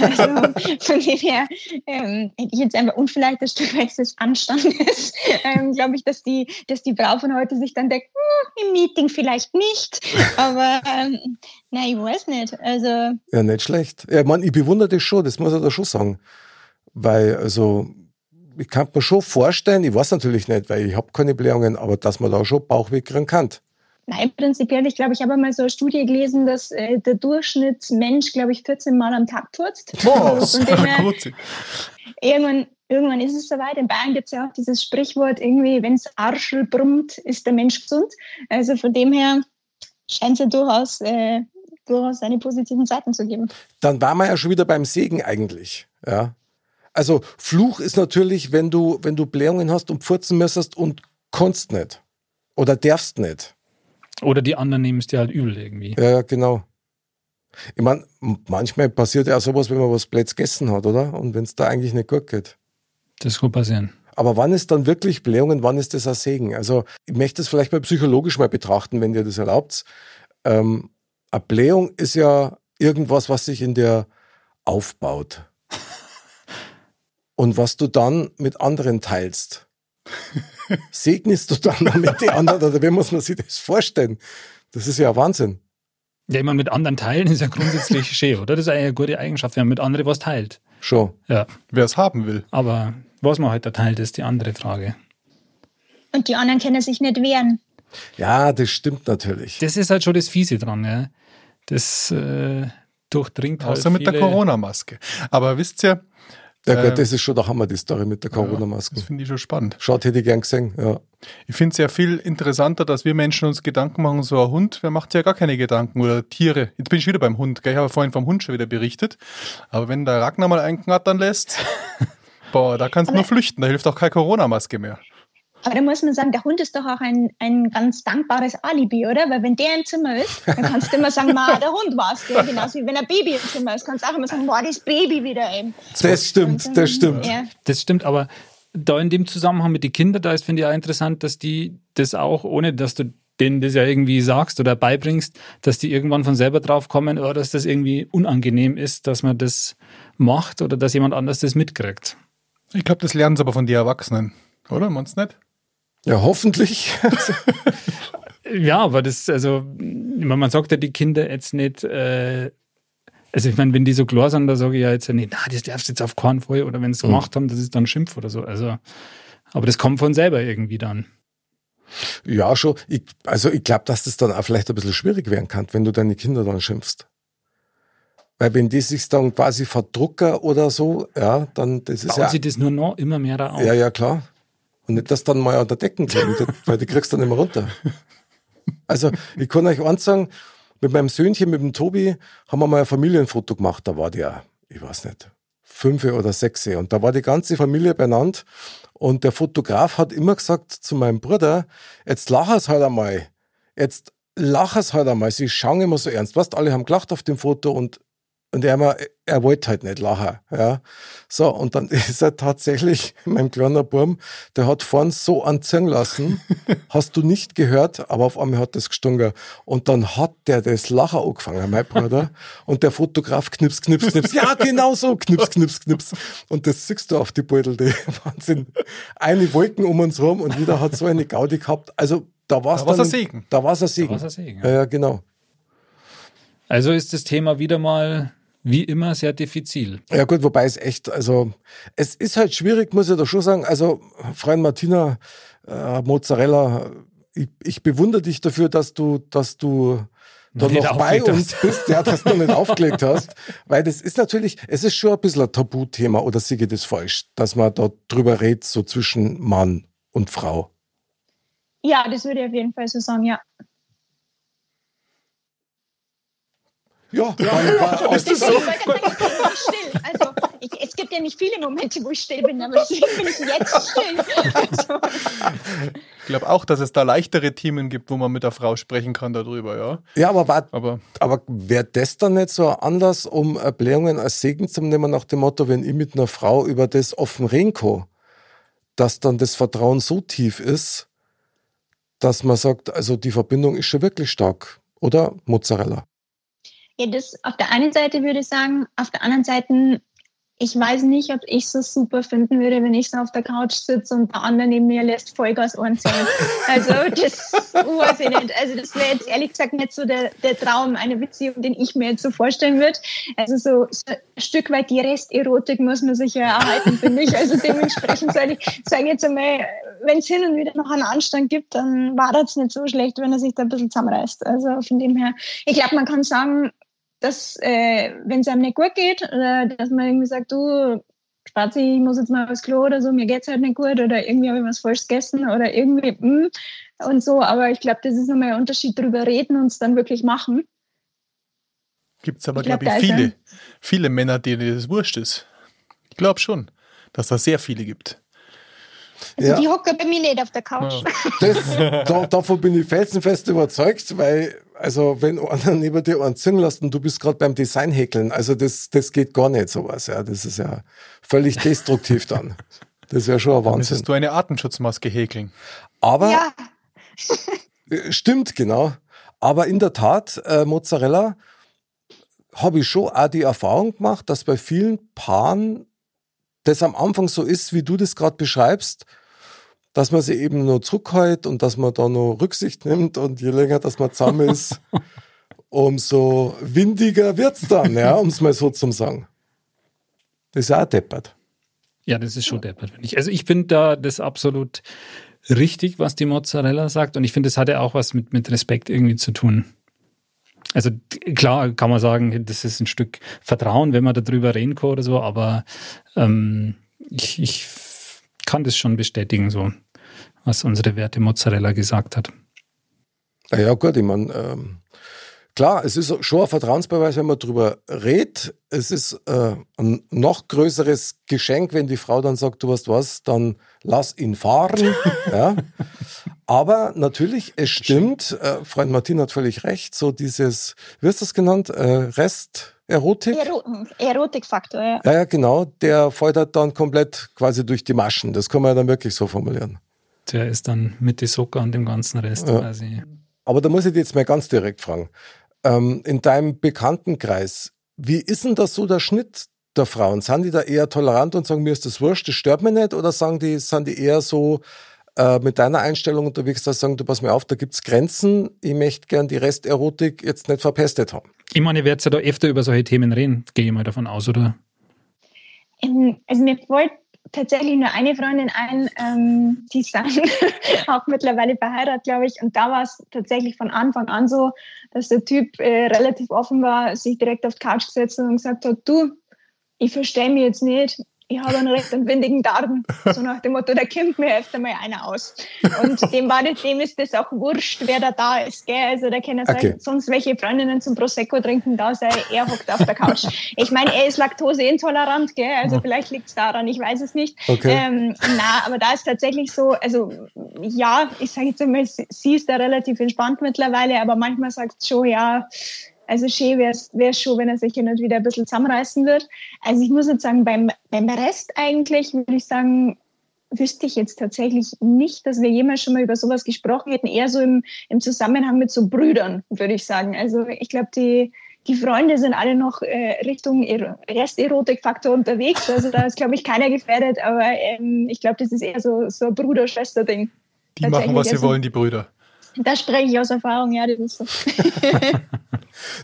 Also von dem her ähm, hätte ich jetzt einfach und vielleicht ein Stück weit des Anstandes, ähm, glaube ich, dass die, dass die Frau von heute sich dann denkt, hm, im Meeting vielleicht nicht. Aber ähm, na, ich weiß nicht. Also Ja, nicht schlecht. Ja, man, ich bewundere das schon, das muss ich da schon sagen. Weil, also, ich kann mir schon vorstellen, ich weiß natürlich nicht, weil ich habe keine Blähungen, aber dass man da schon Bauchweh kriegen kann. Nein, prinzipiell, ich glaube, ich habe mal so eine Studie gelesen, dass äh, der Durchschnittsmensch, glaube ich, 14 Mal am Tag furzt. Also dem her, gut. irgendwann, irgendwann ist es soweit. In Bayern gibt es ja auch dieses Sprichwort, irgendwie, wenn es Arschel brummt, ist der Mensch gesund. Also von dem her scheint es ja durchaus, äh, durchaus seine positiven Seiten zu geben. Dann waren wir ja schon wieder beim Segen eigentlich. Ja. Also, Fluch ist natürlich, wenn du, wenn du Blähungen hast und pfurzen müsstest und kannst nicht. Oder darfst nicht. Oder die anderen nehmen es dir halt übel irgendwie. Ja, genau. Ich meine, manchmal passiert ja auch sowas, wenn man was Blöds gegessen hat, oder? Und wenn es da eigentlich nicht gut geht. Das kann passieren. Aber wann ist dann wirklich Blähungen, wann ist das ein Segen? Also ich möchte es vielleicht mal psychologisch mal betrachten, wenn ihr das erlaubt. Ähm, eine Blähung ist ja irgendwas, was sich in dir aufbaut. Und was du dann mit anderen teilst. Segnest du dann mit den anderen, oder wie muss man sich das vorstellen? Das ist ja Wahnsinn. Ja, immer mit anderen teilen ist ja grundsätzlich schön, oder? Das ist eine gute Eigenschaft, wenn man mit anderen was teilt. Schon. Ja, Wer es haben will. aber was man halt da teilt, ist die andere Frage. Und die anderen können sich nicht wehren. Ja, das stimmt natürlich. Das ist halt schon das Fiese dran, ja. Das äh, durchdringt halt Außer mit der Corona-Maske. Aber wisst ihr, Ja, Äh, das ist schon der Hammer, die Story mit der Corona-Maske. das finde ich schon spannend. Schaut, hätte ich gern gesehen. Ja. Ich finde es ja viel interessanter, dass wir Menschen uns Gedanken machen, so ein Hund, wer macht sich ja gar keine Gedanken oder Tiere. Jetzt bin ich wieder beim Hund, gell? ich habe vorhin vom Hund schon wieder berichtet. Aber wenn der Ragnar mal einknattern lässt, boah, da kannst du nur flüchten, da hilft auch keine Corona-Maske mehr. Aber da muss man sagen, der Hund ist doch auch ein, ein ganz dankbares Alibi, oder? Weil wenn der im Zimmer ist, dann kannst du immer sagen, ma, der Hund war's. Gell? Genauso wie wenn ein Baby im Zimmer ist, kannst du auch immer sagen, boah, das Baby wieder eben. Das stimmt, das stimmt. Ja. Das stimmt, aber da in dem Zusammenhang mit den Kindern, da ist, finde ich auch interessant, dass die das auch, ohne dass du denen das ja irgendwie sagst oder beibringst, dass die irgendwann von selber drauf kommen, oder dass das irgendwie unangenehm ist, dass man das macht oder dass jemand anders das mitkriegt. Ich glaube, das lernen sie aber von den Erwachsenen, oder? Meinst du nicht? Ja, hoffentlich. Ja, aber das, also, man sagt ja die Kinder jetzt nicht, äh, also ich meine, wenn die so klar sind, da sage ich ja jetzt ja nicht, na, das darfst du jetzt auf keinen Fall, oder wenn sie es gemacht haben, das ist dann Schimpf oder so. Also, aber das kommt von selber irgendwie dann. ja, schon. Ich, also ich glaube, dass das dann auch vielleicht ein bisschen schwierig werden kann, wenn du deine Kinder dann schimpfst. Weil wenn die sich dann quasi verdrucken oder so, ja, dann das ist Bauen ja. sie das nur noch immer mehr da auf. Ja, ja, klar. Und nicht das dann mal an der Decken das- weil die kriegst du dann immer runter. Also, ich kann euch eins sagen, mit meinem Söhnchen, mit dem Tobi, haben wir mal ein Familienfoto gemacht. Da war der, ich weiß nicht, fünf oder sechs. Und da war die ganze Familie beieinander. Und der Fotograf hat immer gesagt zu meinem Bruder, jetzt lach es halt einmal. Jetzt lach es halt einmal. Sie schauen immer so ernst. Weißt, alle haben gelacht auf dem Foto und und er, er wollte halt nicht lachen. Ja. So, und dann ist er tatsächlich, mein kleiner Burm, der hat vorn so anziehen lassen, hast du nicht gehört, aber auf einmal hat das gestunken. Und dann hat der das Lachen angefangen, mein Bruder. Und der Fotograf knips, knips, knips. Ja, genau so, knips, knips, knips. Und das siehst du auf die Beutel, die Wahnsinn. Eine Wolken um uns rum und jeder hat so eine Gaudi gehabt. Also, da war es Da ein Segen. Da war es ein Segen. war's ein Segen, ja. ja, genau. Also ist das Thema wieder mal wie immer sehr diffizil. Ja gut, wobei es echt, also es ist halt schwierig, muss ich da schon sagen. Also Freund Martina, äh, Mozzarella, ich, ich bewundere dich dafür, dass du, dass du da noch bei uns bist, ja, dass du nicht aufgelegt hast. Weil das ist natürlich, es ist schon ein bisschen ein Tabuthema, oder sehe ich das falsch, dass man da drüber redet, so zwischen Mann und Frau. Ja, das würde ich auf jeden Fall so sagen, ja. Ja, weil, weil, Ist das so? Ich wollte sagen, ich bin still. Also, ich, es gibt ja nicht viele Momente, wo ich still bin, aber deswegen bin ich jetzt still. Also, Ich glaube auch, dass es da leichtere Themen gibt, wo man mit der Frau sprechen kann darüber, ja. ja, aber war, Aber Aber wäre das dann nicht so ein Anlass, um Erklärungen als Segen zu nehmen, nach dem Motto, wenn ich mit einer Frau über das offen reden kann, dass dann das Vertrauen so tief ist, dass man sagt, also die Verbindung ist schon wirklich stark, oder? Mozzarella. Ja, das auf der einen Seite würde ich sagen, auf der anderen Seite, ich weiß nicht, ob ich so super finden würde, wenn ich so auf der Couch sitze und der andere neben mir lässt Vollgas anzählen. Also das weiß ich nicht. Also das wäre jetzt ehrlich gesagt nicht so der, der Traum einer Beziehung, den ich mir jetzt so vorstellen würde. Also so, so ein Stück weit die Resterotik muss man sich ja erhalten, finde ich. Also dementsprechend sage ich, sage jetzt einmal, wenn es hin und wieder noch einen Anstand gibt, dann war das nicht so schlecht, wenn er sich da ein bisschen zusammenreißt. Also von dem her, ich glaube, man kann sagen, dass äh, wenn es einem nicht gut geht oder dass man irgendwie sagt, du Spazi, ich muss jetzt mal aufs Klo oder so, mir geht's halt nicht gut oder irgendwie habe ich was falsch gegessen oder irgendwie mm, und so. Aber ich glaube, das ist nochmal ein Unterschied, drüber reden und es dann wirklich machen. gibt es aber, Ich glaub, glaube ich, da ist viele, viele Männer, denen das wurscht ist. Ich glaube schon, dass da sehr viele gibt. Also Ja. die hocke bei mir nicht auf der Couch. Das, da, davon bin ich felsenfest überzeugt, weil, also, wenn einer neben dir einen zingen lässt und du bist gerade beim Design häkeln, also das, das geht gar nicht sowas, ja. Das ist ja völlig destruktiv dann. Das wäre schon ein Wahnsinn. Müsstest du eine Artenschutzmaske häkeln. Aber Ja, Äh, Stimmt, genau. Aber in der Tat, äh, Mozzarella, habe ich schon auch die Erfahrung gemacht, dass bei vielen Paaren das am Anfang so ist, wie du das gerade beschreibst, dass man sie eben nur zurückhält und dass man da nur Rücksicht nimmt und je länger, dass man zusammen ist, umso windiger wird's dann, ja, um es mal so zu sagen. Das ist auch deppert. Ja, das ist schon deppert, finde ich. Also ich finde da das absolut richtig, was die Mozzarella sagt. Und ich finde, das hat ja auch was mit, mit Respekt irgendwie zu tun. Also klar kann man sagen, das ist ein Stück Vertrauen, wenn man darüber reden kann oder so, aber ähm, ich, ich kann das schon bestätigen, so was unsere Werte Mozzarella gesagt hat. Ja, ja gut, ich meine, ähm, klar, es ist schon ein Vertrauensbeweis, wenn man drüber redet. Es ist äh, ein noch größeres Geschenk, wenn die Frau dann sagt, du weißt was, dann lass ihn fahren. ja. Aber natürlich, es stimmt, äh, Freund Martin hat völlig recht, so dieses, wie hast du das genannt, äh, Resterotik? Ero Erotikfaktor, ja. Ja, ja, genau, der halt dann komplett quasi durch die Maschen. Das kann man ja dann wirklich so formulieren. Der ist dann mit die Socker und dem ganzen Rest Ja. quasi. Aber da muss ich dich jetzt mal ganz direkt fragen. Ähm, in deinem Bekanntenkreis, wie ist denn das so der Schnitt der Frauen? Sind die da eher tolerant und sagen, mir ist das wurscht, das stört mich nicht? Oder sagen die, sind die eher so äh, mit deiner Einstellung unterwegs, dass sie sagen, du pass mir auf, da gibt's Grenzen, ich möchte gern die Resterotik jetzt nicht verpestet haben? Ich meine, ihr werdet ja da öfter über solche Themen reden, gehe ich mal davon aus, oder? Ähm, Also mir fällt tatsächlich nur eine Freundin ein, ähm, die ist dann auch mittlerweile verheiratet, glaube ich. Und da war es tatsächlich von Anfang an so, dass der Typ äh, relativ offen war, sich direkt auf die Couch gesetzt und gesagt hat, du, ich verstehe mich jetzt nicht, ich habe einen recht windigen Darm. So nach dem Motto, da kommt mir öfter mal einer aus. Und dem, war das, dem ist das auch wurscht, wer da da ist. Gell? Also da können okay. sonst welche Freundinnen zum Prosecco trinken, da sei er hockt auf der Couch. Ich meine, er ist laktoseintolerant, gell? also vielleicht liegt es daran, ich weiß es nicht. Okay. Ähm, na, aber da ist tatsächlich so, also ja, ich sage jetzt einmal, sie ist da relativ entspannt mittlerweile, aber manchmal sagt es schon, ja, also schön wäre es schon, wenn er sich hin und wieder ein bisschen zusammenreißen wird. Also ich muss jetzt sagen, beim, beim Rest eigentlich würde ich sagen, wüsste ich jetzt tatsächlich nicht, dass wir jemals schon mal über sowas gesprochen hätten. Eher so im, im Zusammenhang mit so Brüdern, würde ich sagen. Also ich glaube, die, die Freunde sind alle noch äh, Richtung Resterotikfaktor unterwegs. Also da ist, glaube ich, keiner gefährdet. Aber ähm, ich glaube, das ist eher so, so ein Bruder-Schwester-Ding. Die machen, was sie also, wollen, die Brüder. Da spreche ich aus Erfahrung, ja, das ist so.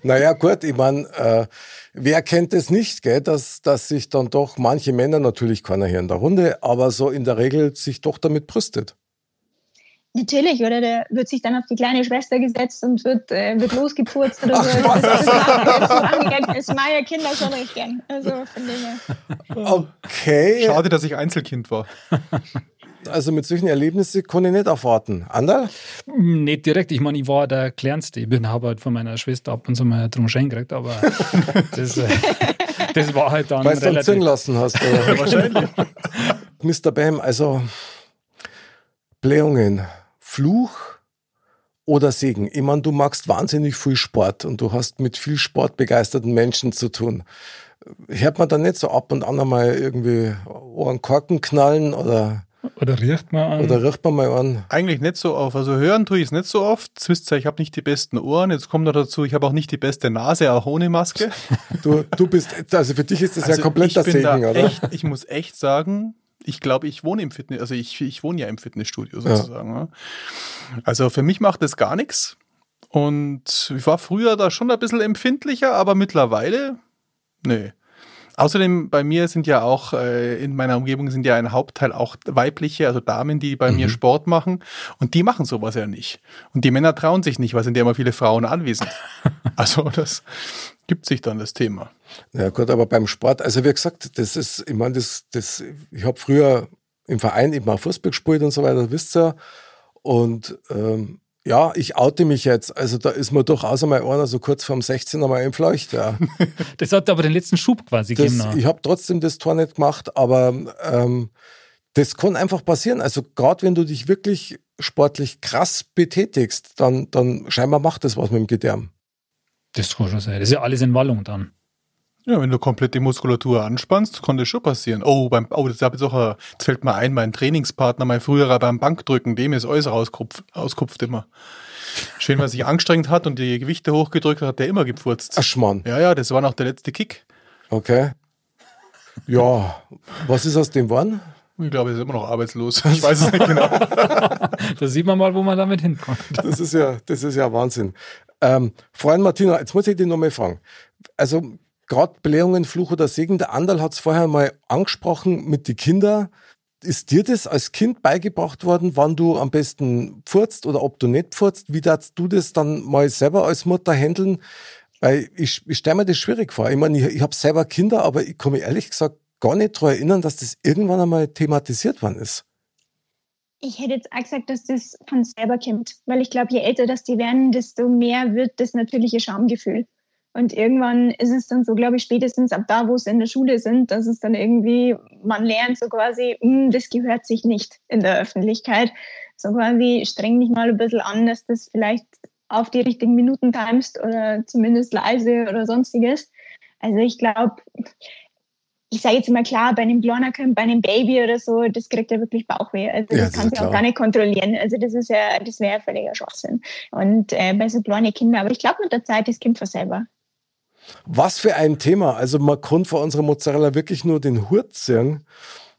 naja, gut, ich meine, äh, wer kennt es nicht, gell, dass, dass sich dann doch manche Männer, natürlich keiner hier in der Runde, aber so in der Regel sich doch damit brüstet. Natürlich, oder der wird sich dann auf die kleine Schwester gesetzt und wird, äh, wird losgepurzt oder so. Ach, das, das, das, das mag ja Kinder schon recht gern. Also von dem her. Okay. Schade, dass ich Einzelkind war. Also mit solchen Erlebnissen kann ich nicht erwarten. Anderl? Nicht direkt. Ich meine, ich war der Kleinste. Ich bin habe halt von meiner Schwester ab und zu mal drum Schein gekriegt, aber das, äh, das war halt dann. Weil du dann lassen hast. Oder? Wahrscheinlich. Mr. Bam, also Blähungen, Fluch oder Segen? Ich meine, du magst wahnsinnig viel Sport und du hast mit viel sportbegeisterten Menschen zu tun. Hört man da nicht so ab und an einmal irgendwie Ohren Korken knallen oder oder riecht man an? Oder riecht man mal an? Eigentlich nicht so oft. Also hören tue ich es nicht so oft. Jetzt wisst ihr, ich habe nicht die besten Ohren. Jetzt kommt noch dazu, ich habe auch nicht die beste Nase, auch ohne Maske. du, du bist, also für dich ist das also ja komplett das Segen, oder? Echt, ich muss echt sagen, ich glaube, ich wohne im Fitness, also ich, ich wohne ja im Fitnessstudio sozusagen. Ja. Also für mich macht das gar nichts. Und ich war früher da schon ein bisschen empfindlicher, aber mittlerweile, nee. Außerdem bei mir sind ja auch, äh, in meiner Umgebung sind ja ein Hauptteil auch weibliche, also Damen, die bei mhm. mir Sport machen. Und die machen sowas ja nicht. Und die Männer trauen sich nicht, weil sind ja immer viele Frauen anwesend. also das gibt sich dann das Thema. Ja gut, aber beim Sport, also wie gesagt, das ist, ich meine, das, das, ich habe früher im Verein eben auch Fußball gespielt und so weiter, wisst ihr. Und ähm, ja, ich oute mich jetzt. Also da ist mir durchaus einmal einer so kurz vorm 16 einmal entfleucht. Ja. das hat aber den letzten Schub quasi das, gegeben. Ich habe trotzdem das Tor nicht gemacht, aber ähm, das kann einfach passieren. Also gerade wenn du dich wirklich sportlich krass betätigst, dann, dann scheinbar macht das was mit dem Gedärm. Das kann schon sein. Das ist ja alles in Wallung dann. Ja, wenn du komplett die Muskulatur anspannst, kann das schon passieren. Oh, beim, oh, das, jetzt auch, jetzt fällt mir ein, mein Trainingspartner, mein früherer beim Bankdrücken, dem ist alles auskupft, auskupft immer. Schön, was sich angestrengt hat und die Gewichte hochgedrückt hat, der immer gepfurzt. Ach, Schmarrn. Ja, ja, das war noch der letzte Kick. Okay. Ja, was ist aus dem geworden? Ich glaube, er ist immer noch arbeitslos. Ich weiß es nicht genau. da sieht man mal, wo man damit hinkommt. Das ist ja, das ist ja Wahnsinn. Ähm, Freund Martina, jetzt muss ich dich nochmal fragen. Also, gerade Belehrungen, Fluch oder Segen, der Andal hat es vorher mal angesprochen mit den Kindern. Ist dir das als Kind beigebracht worden, wann du am besten pfurzt oder ob du nicht pfurzt? Wie darfst du das dann mal selber als Mutter handeln? Weil ich, ich stelle mir das schwierig vor. Ich meine, ich, ich habe selber Kinder, aber ich mich ehrlich gesagt gar nicht daran erinnern, dass das irgendwann einmal thematisiert worden ist. Ich hätte jetzt auch gesagt, dass das von selber kommt, weil ich glaube, je älter das die werden, desto mehr wird das natürliche Schamgefühl. Und irgendwann ist es dann so, glaube ich, spätestens ab da, wo es in der Schule sind, dass es dann irgendwie, man lernt so quasi, hm, das gehört sich nicht in der Öffentlichkeit. So quasi, streng dich mal ein bisschen an, dass das vielleicht auf die richtigen Minuten timest oder zumindest leise oder sonstiges. Also ich glaube, ich sage jetzt immer klar, bei einem Kind, bei einem Baby oder so, das kriegt ja wirklich Bauchweh. Also ja, das, das kann sie auch gar nicht kontrollieren. Also das ist ja, das wäre völliger Schwachsinn. Und äh, bei so kleinen Kindern, aber ich glaube mit der Zeit, das Kind von selber. Was für ein Thema. Also man kann vor unserer Mozzarella wirklich nur den Hut sehen,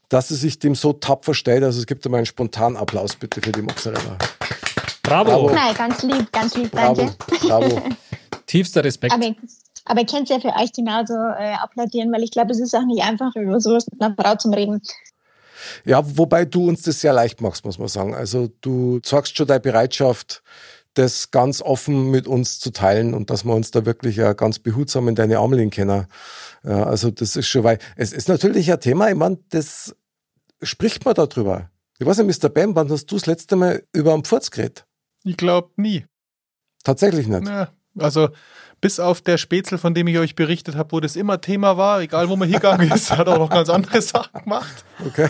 dass sie sich dem so tapfer stellt. Also es gibt einmal einen spontanen Applaus bitte für die Mozzarella. Bravo. Bravo. Nein, ganz lieb, ganz lieb, danke. Bravo. Bravo. Tiefster Respekt. Aber, aber ihr könnt ja für euch genauso äh, applaudieren, weil ich glaube, es ist auch nicht einfach, über sowas mit einer Frau zu reden. Ja, wobei du uns das sehr leicht machst, muss man sagen. Also du zeigst schon deine Bereitschaft, das ganz offen mit uns zu teilen und dass wir uns da wirklich ja ganz behutsam in deine Arme legen können. Ja, also das ist schon, weil es ist natürlich ein Thema, ich meine, das spricht man darüber. Ich weiß nicht, Mr. Bam, wann hast du das letzte Mal über einen Pfurz geredet? Ich glaube nie. Tatsächlich nicht. Ja, also bis auf der Spätzle, von dem ich euch berichtet habe, wo das immer Thema war, egal wo man hingegangen ist, hat er auch noch ganz andere Sachen gemacht. Okay.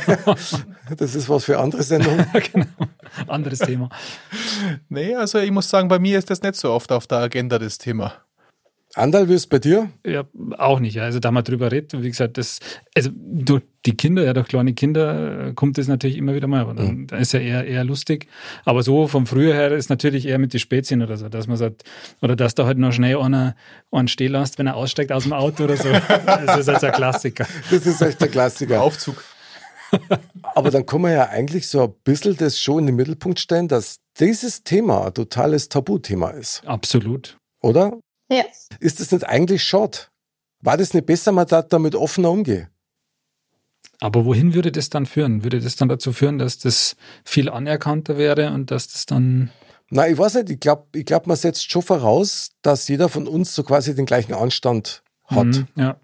Das ist was für andere Sendungen. genau. Anderes Thema. Nee, also ich muss sagen, bei mir ist das nicht so oft auf der Agenda, das Thema. Andal, wie ist bei dir? Ja, auch nicht. Also da mal drüber redet, wie gesagt, das, also durch die Kinder, ja, durch kleine Kinder äh, kommt das natürlich immer wieder mal. Aber dann, Mhm. dann ist ja eher, eher lustig. Aber so vom früher her ist natürlich eher mit den Spätzchen oder so, dass man sagt, oder dass da halt noch schnell einer, einen stehen lässt, wenn er aussteigt aus dem Auto oder so. Das ist also ein Klassiker. Das ist echt der Klassiker. Aufzug. Aber dann kann man ja eigentlich so ein bisschen das schon in den Mittelpunkt stellen, dass dieses Thema ein totales Tabuthema ist, Absolut. oder? Ja. Ist das nicht eigentlich schade? War das nicht besser, man da damit offener umgeht? Aber wohin würde das dann führen? Würde das dann dazu führen, dass das viel anerkannter wäre und dass das dann Na, ich weiß nicht, ich glaube, ich glaub, man setzt schon voraus, dass jeder von uns so quasi den gleichen Anstand hat. Mhm, ja,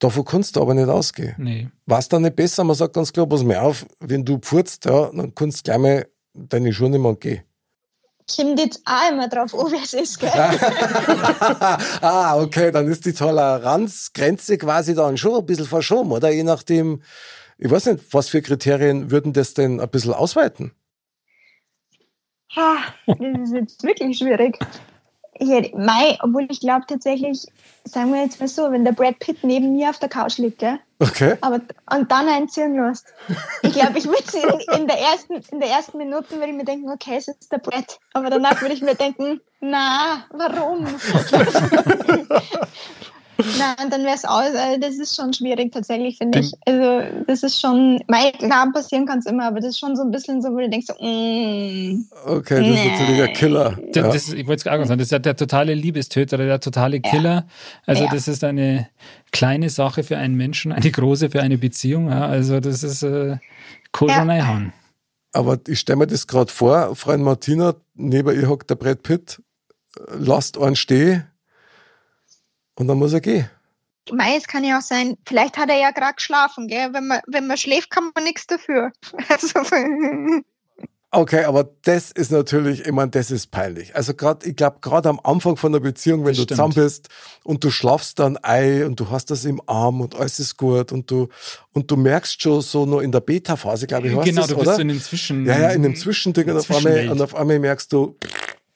Davon kannst du aber nicht ausgehen. nee. War es dann nicht besser, man sagt ganz klar, pass mir auf, wenn du pfurzt, ja, dann kannst du gleich mal deine Schuhe nicht mehr gehen. Kommt jetzt auch immer drauf an, wer es ist, gell? ah, okay, dann ist die Toleranzgrenze quasi dann schon ein bisschen verschoben, oder? Je nachdem, ich weiß nicht, was für Kriterien würden das denn ein bisschen ausweiten? Ha, das ist jetzt wirklich schwierig. Hätte, mei, obwohl ich glaube tatsächlich, sagen wir jetzt mal so, wenn der Brad Pitt neben mir auf der Couch liegt, gell? Okay. Aber, und dann einziehen lässt. Ich glaube, ich würde in, in, der ersten, in der ersten Minute würde ich mir denken, okay, es ist der Brett. Aber danach würde ich mir denken, na, warum? und dann wäre es aus. Also das ist schon schwierig tatsächlich, finde ich. Also das ist schon, mei, klar, passieren kann es immer, aber das ist schon so ein bisschen so, wo du denkst, so, mm, Okay, das ist natürlich ein Killer. Ja. das, ich wollte es gerade sagen, das ist ja der totale Liebestöter, der totale Killer. Also Ja. das ist eine kleine Sache für einen Menschen, eine große für eine Beziehung. Ja. Also das ist äh, kann Ja. Aber ich stelle mir das gerade vor, Freund Martina, neben ihr hockt der Brad Pitt, lasst einen stehen und dann muss er gehen. Mei, es kann ja auch sein, vielleicht hat er ja gerade geschlafen, gell? Wenn man, wenn man schläft, kann man nichts dafür. Also, Okay, aber das ist natürlich, ich meine, das ist peinlich. Also gerade, ich glaube, gerade am Anfang von der Beziehung, wenn Das du stimmt. zusammen bist und du schlafst dann ein und du hast das im Arm und alles ist gut und du und du merkst schon so nur in der Beta-Phase, glaube ich, hast genau, das, du oder? bist so in den Zwischen. ja, ja, in dem Zwischending und auf, einmal, und auf einmal merkst du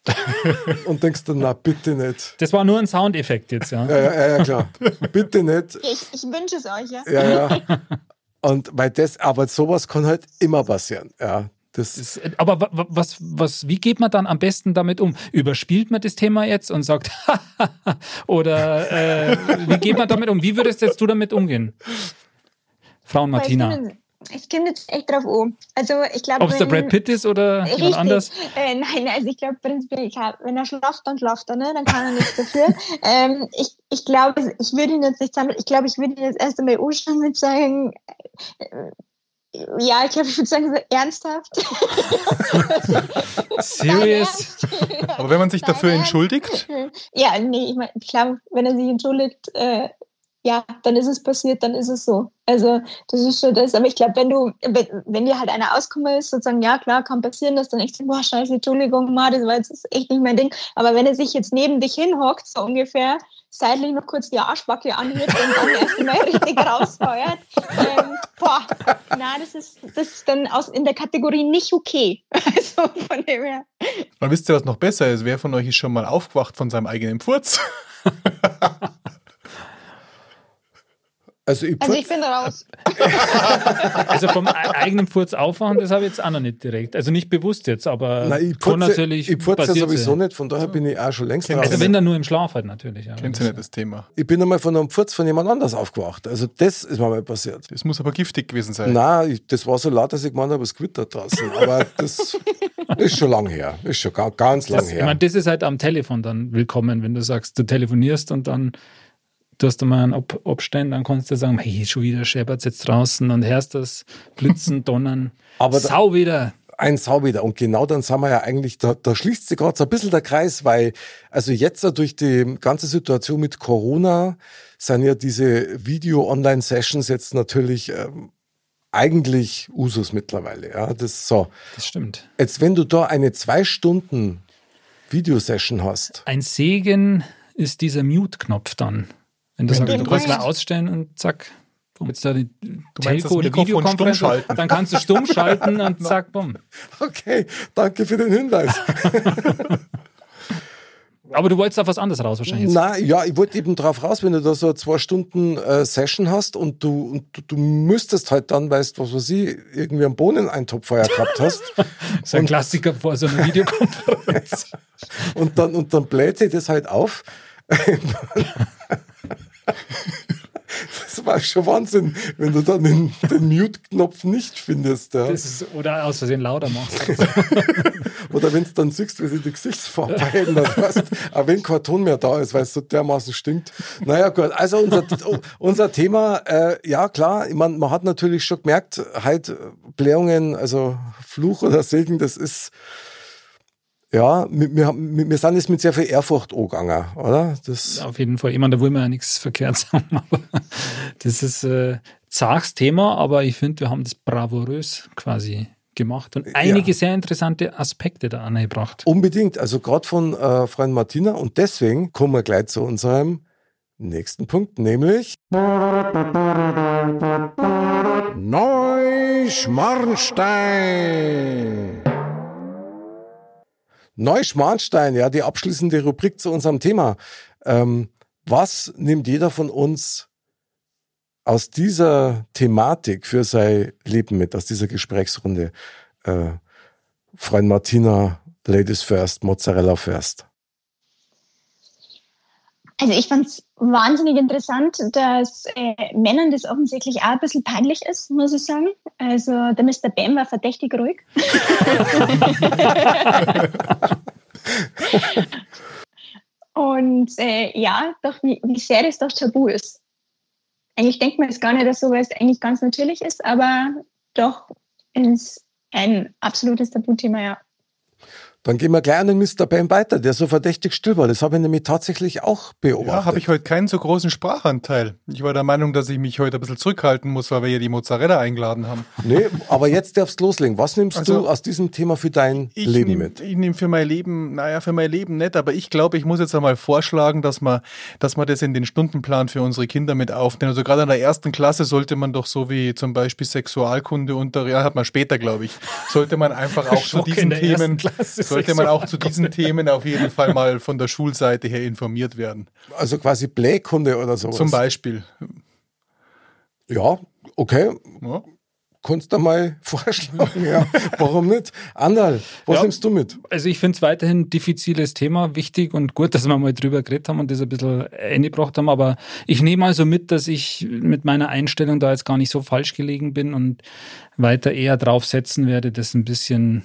und denkst dann, na bitte nicht. Das war nur ein Soundeffekt jetzt, ja. Ja, ja, ja, ja klar. bitte nicht. ich, ich wünsche es euch, ja. Ja, ja. Und weil das, aber sowas kann halt immer passieren. Ja, das, Das, aber wa- wa- was, was, wie geht man dann am besten damit um? Überspielt man das Thema jetzt und sagt, oder äh, wie geht man damit um? Wie würdest jetzt du damit umgehen? Frauen Martina. Ich komme jetzt echt drauf an. Also, ich glaube, Ob es der Brad Pitt ist oder jemand Richtig. anders? Äh, nein, also ich glaube prinzipiell, wenn er schlaft, dann schlaft er, ne? dann kann er nichts dafür. ähm, ich ich glaube, ich würde ihn jetzt nicht sammeln. Ich glaube, ich würde ihn jetzt erst einmal anschauen und sagen, äh, ja, ich glaube, ich würde sagen, so ernsthaft. Serious? Aber wenn man sich dafür entschuldigt, Ja, nee, ich meine, klar, wenn er sich entschuldigt, äh, ja, dann ist es passiert, dann ist es so. Also das ist schon das. Aber ich glaube, wenn du, wenn, wenn dir halt einer auskommen ist, sozusagen, ja klar, kann passieren, dass dann echt boah, scheiße, Entschuldigung, ma, das war jetzt echt nicht mein Ding. Aber wenn er sich jetzt neben dich hinhockt, so ungefähr, seitlich noch kurz die Arschbacke anhört und dann erst mal richtig rausfeuert, ähm, boah, na, das ist, das ist dann aus, in der Kategorie nicht okay. Also von dem her. dann wisst ihr, was noch besser ist. Wer von euch ist schon mal aufgewacht von seinem eigenen Furz? also ich, Also ich bin raus. Also vom e- eigenen Furz aufwachen, das habe ich jetzt auch noch nicht direkt. Also nicht bewusst jetzt, aber Nein, ich kann putze, natürlich ich putze ja passiert sowieso sein. nicht, von daher bin ich auch schon längst Kennt raus. Also wenn dann nur im Schlaf halt natürlich. Ja. Kennt ihr nicht das Thema? ich bin einmal von einem Furz von jemand anders aufgewacht. Also das ist mir mal passiert. Das muss aber giftig gewesen sein. Nein, ich, das war so laut, dass ich gemeint habe, es gewittert draußen. Aber das ist schon lang her. Ist schon ga- ganz lang Das, ich her. meine, das ist halt am Telefon dann willkommen, wenn du sagst, du telefonierst und dann du hast einmal einen Ab Abstand, dann kannst du sagen, hey, schon wieder scheppert jetzt draußen und hörst das Blitzen, Donnern. Aber da- Sau wieder. ein Sau wieder. Und genau dann sind wir ja eigentlich, da, da schließt sich gerade so ein bisschen der Kreis, weil also jetzt durch die ganze Situation mit Corona sind ja diese Video-Online-Sessions jetzt natürlich ähm, eigentlich Usus mittlerweile. Ja, das so. Das stimmt. Jetzt, wenn du da eine zwei Stunden Videosession hast, Ein Segen ist dieser Mute-Knopf dann. Wenn du Wenn du du kannst mal ausstellen und zack, bumm, jetzt da die Telco oder Videokonferenz, stumm schalten? dann kannst du stumm schalten und zack, bumm. okay, danke für den Hinweis. Aber du wolltest auf was anderes raus wahrscheinlich. jetzt. Na, ja, ich wollte eben drauf raus, wenn du da so eine zwei Stunden äh, Session hast und du, und du, du müsstest halt dann, weißt was weiß ich, irgendwie einen Bohneneintopf vorher gehabt hast Das ist ein Klassiker vor so einer Videokonferenz. und dann, und dann bläht sich das halt auf. Das war schon Wahnsinn, wenn du dann den, den Mute-Knopf nicht findest. Ja. Ist, oder aus Versehen lauter machst. Oder wenn du dann siehst, wie sich die Gesichtsfarbe verändert, weißt, auch wenn kein Ton mehr da ist, weil es so dermaßen stinkt. Naja, gut, also unser, unser Thema, äh, ja klar, mein, man hat natürlich schon gemerkt, halt Blähungen, also Fluch oder Segen, das ist, ja, wir, wir, wir sind jetzt mit sehr viel Ehrfurcht angegangen, oder? Das, Auf jeden Fall. Ich meine, da will man ja nichts verkehrt sagen, aber das ist äh, zaches Thema, aber ich finde, wir haben das bravourös quasi gemacht und einige sehr interessante Aspekte da angebracht. Unbedingt, also gerade von äh, Freund Martina und deswegen kommen wir gleich zu unserem nächsten Punkt, nämlich Neuschmarnstein. Neuschmarnstein, ja, die abschließende Rubrik zu unserem Thema. Ähm, was nimmt jeder von uns aus dieser Thematik für sein Leben mit, aus dieser Gesprächsrunde? Äh, Freund Martina, Ladies first, Mozzarella first. Also ich fand es wahnsinnig interessant, dass äh, Männern das offensichtlich auch ein bisschen peinlich ist, muss ich sagen. Also der Mr. Bam war verdächtig ruhig. Und äh, ja, doch wie, wie sehr das doch tabu ist. Eigentlich denkt man es gar nicht, dass sowas eigentlich ganz natürlich ist, aber doch ist ein absolutes Tabuthema, ja. Dann gehen wir gleich an den Mr. Bam weiter, der so verdächtig still war. Das habe ich nämlich tatsächlich auch beobachtet. Ja, habe ich heute keinen so großen Sprachanteil. Ich war der Meinung, dass ich mich heute ein bisschen zurückhalten muss, weil wir ja die Mozzarella eingeladen haben. Nee, aber jetzt darfst du loslegen. Was nimmst Also, du aus diesem Thema für dein Leben nehm, mit? Ich nehme für mein Leben, naja, für mein Leben nicht, aber ich glaube, ich muss jetzt einmal vorschlagen, dass man, dass man das in den Stundenplan für unsere Kinder mit aufnimmt. Also gerade in der ersten Klasse sollte man doch so wie zum Beispiel Sexualkunde unter, ja, hat man später, glaube ich, sollte man einfach auch zu in diesen Themen, Klasse sollte man auch zu diesen Themen auf jeden Fall mal von der Schulseite her informiert werden. Also quasi Blähkunde oder sowas. Zum Beispiel. Ja, okay. Ja. Kannst du mal vorschlagen, ja. Warum nicht? Andal, was Ja. nimmst du mit? Also ich finde es weiterhin ein diffiziles Thema, wichtig und gut, dass wir mal drüber geredet haben und das ein bisschen eingebracht haben, aber ich nehme also mit, dass ich mit meiner Einstellung da jetzt gar nicht so falsch gelegen bin und weiter eher drauf setzen werde, das ein bisschen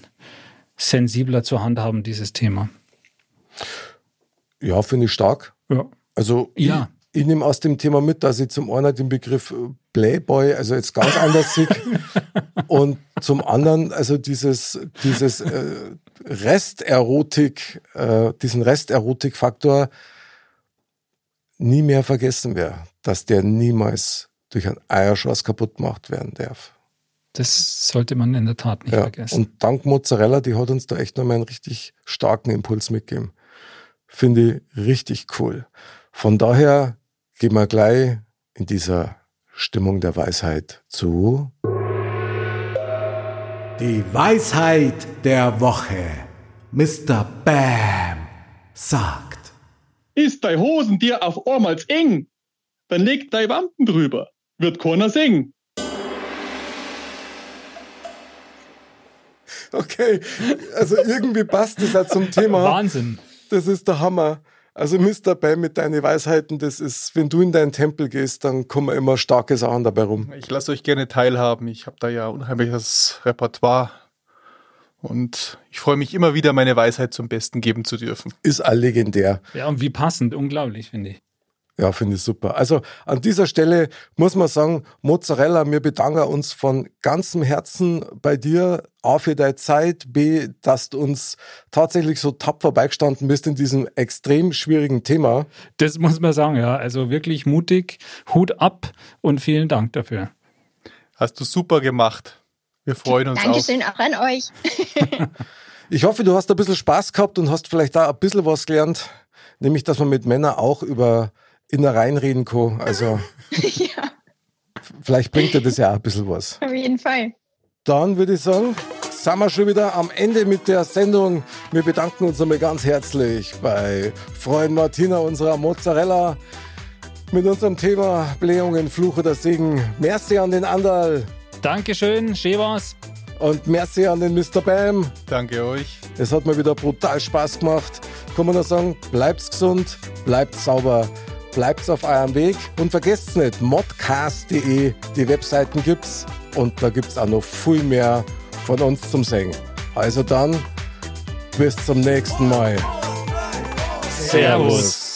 sensibler zu handhaben, dieses Thema. Ja, finde ich stark. Ja. Also Ja. ich, ich nehme aus dem Thema mit, dass ich zum einen den Begriff äh, Playboy, also jetzt ganz anders sehe und zum anderen also dieses, dieses äh, Resterotik, äh, diesen Resterotik-Faktor nie mehr vergessen werde, dass der niemals durch einen Eierschoss kaputt gemacht werden darf. Das sollte man in der Tat nicht Ja, vergessen. und dank Mozzarella, die hat uns da echt nochmal einen richtig starken Impuls mitgegeben. Finde ich richtig cool. Von daher gehen wir gleich in dieser Stimmung der Weisheit zu. Die Weisheit der Woche. Mr. Bam sagt. Ist dei Hosen dir auf einmal eng, dann leg dei Wampen drüber, wird keiner singen. Okay, also irgendwie passt das ja zum Thema. Wahnsinn. Das ist der Hammer. Also Mr. Bam mit deinen Weisheiten, das ist, wenn du in deinen Tempel gehst, dann kommen immer starke Sachen dabei rum. Ich lasse euch gerne teilhaben. Ich habe da ja unheimliches Repertoire. Und ich freue mich immer wieder, meine Weisheit zum Besten geben zu dürfen. Ist all legendär. Ja, und wie passend, unglaublich, finde ich. Ja, finde ich super. Also an dieser Stelle muss man sagen, Mozzarella, wir bedanken uns von ganzem Herzen bei dir, A für deine Zeit, B, dass du uns tatsächlich so tapfer beigestanden bist in diesem extrem schwierigen Thema. Das muss man sagen, ja. Also wirklich mutig, Hut ab und vielen Dank dafür. Hast du super gemacht. Wir freuen uns Dankeschön auf. auch an euch. Ich hoffe, du hast ein bisschen Spaß gehabt und hast vielleicht da ein bisschen was gelernt, nämlich, dass man mit Männern auch über Innereien reden kann. Also ja, vielleicht bringt dir das ja auch ein bisschen was. auf jeden Fall. Dann würde ich sagen, sind wir schon wieder am Ende mit der Sendung. Wir bedanken uns einmal ganz herzlich bei Freund Martina, unserer Mozzarella, mit unserem Thema Blähungen, Fluch oder Segen. Merci an den Andal Dankeschön, schön war's. und merci an den Mr. Bam. Danke euch. Es hat mir wieder brutal Spaß gemacht. Kann man nur sagen, bleibt's gesund, bleibt sauber, bleibt's auf eurem Weg und vergesst nicht, modcast.de, die Webseiten gibt's und da gibt's auch noch viel mehr von uns zum Singen. Also dann, bis zum nächsten Mal. Servus.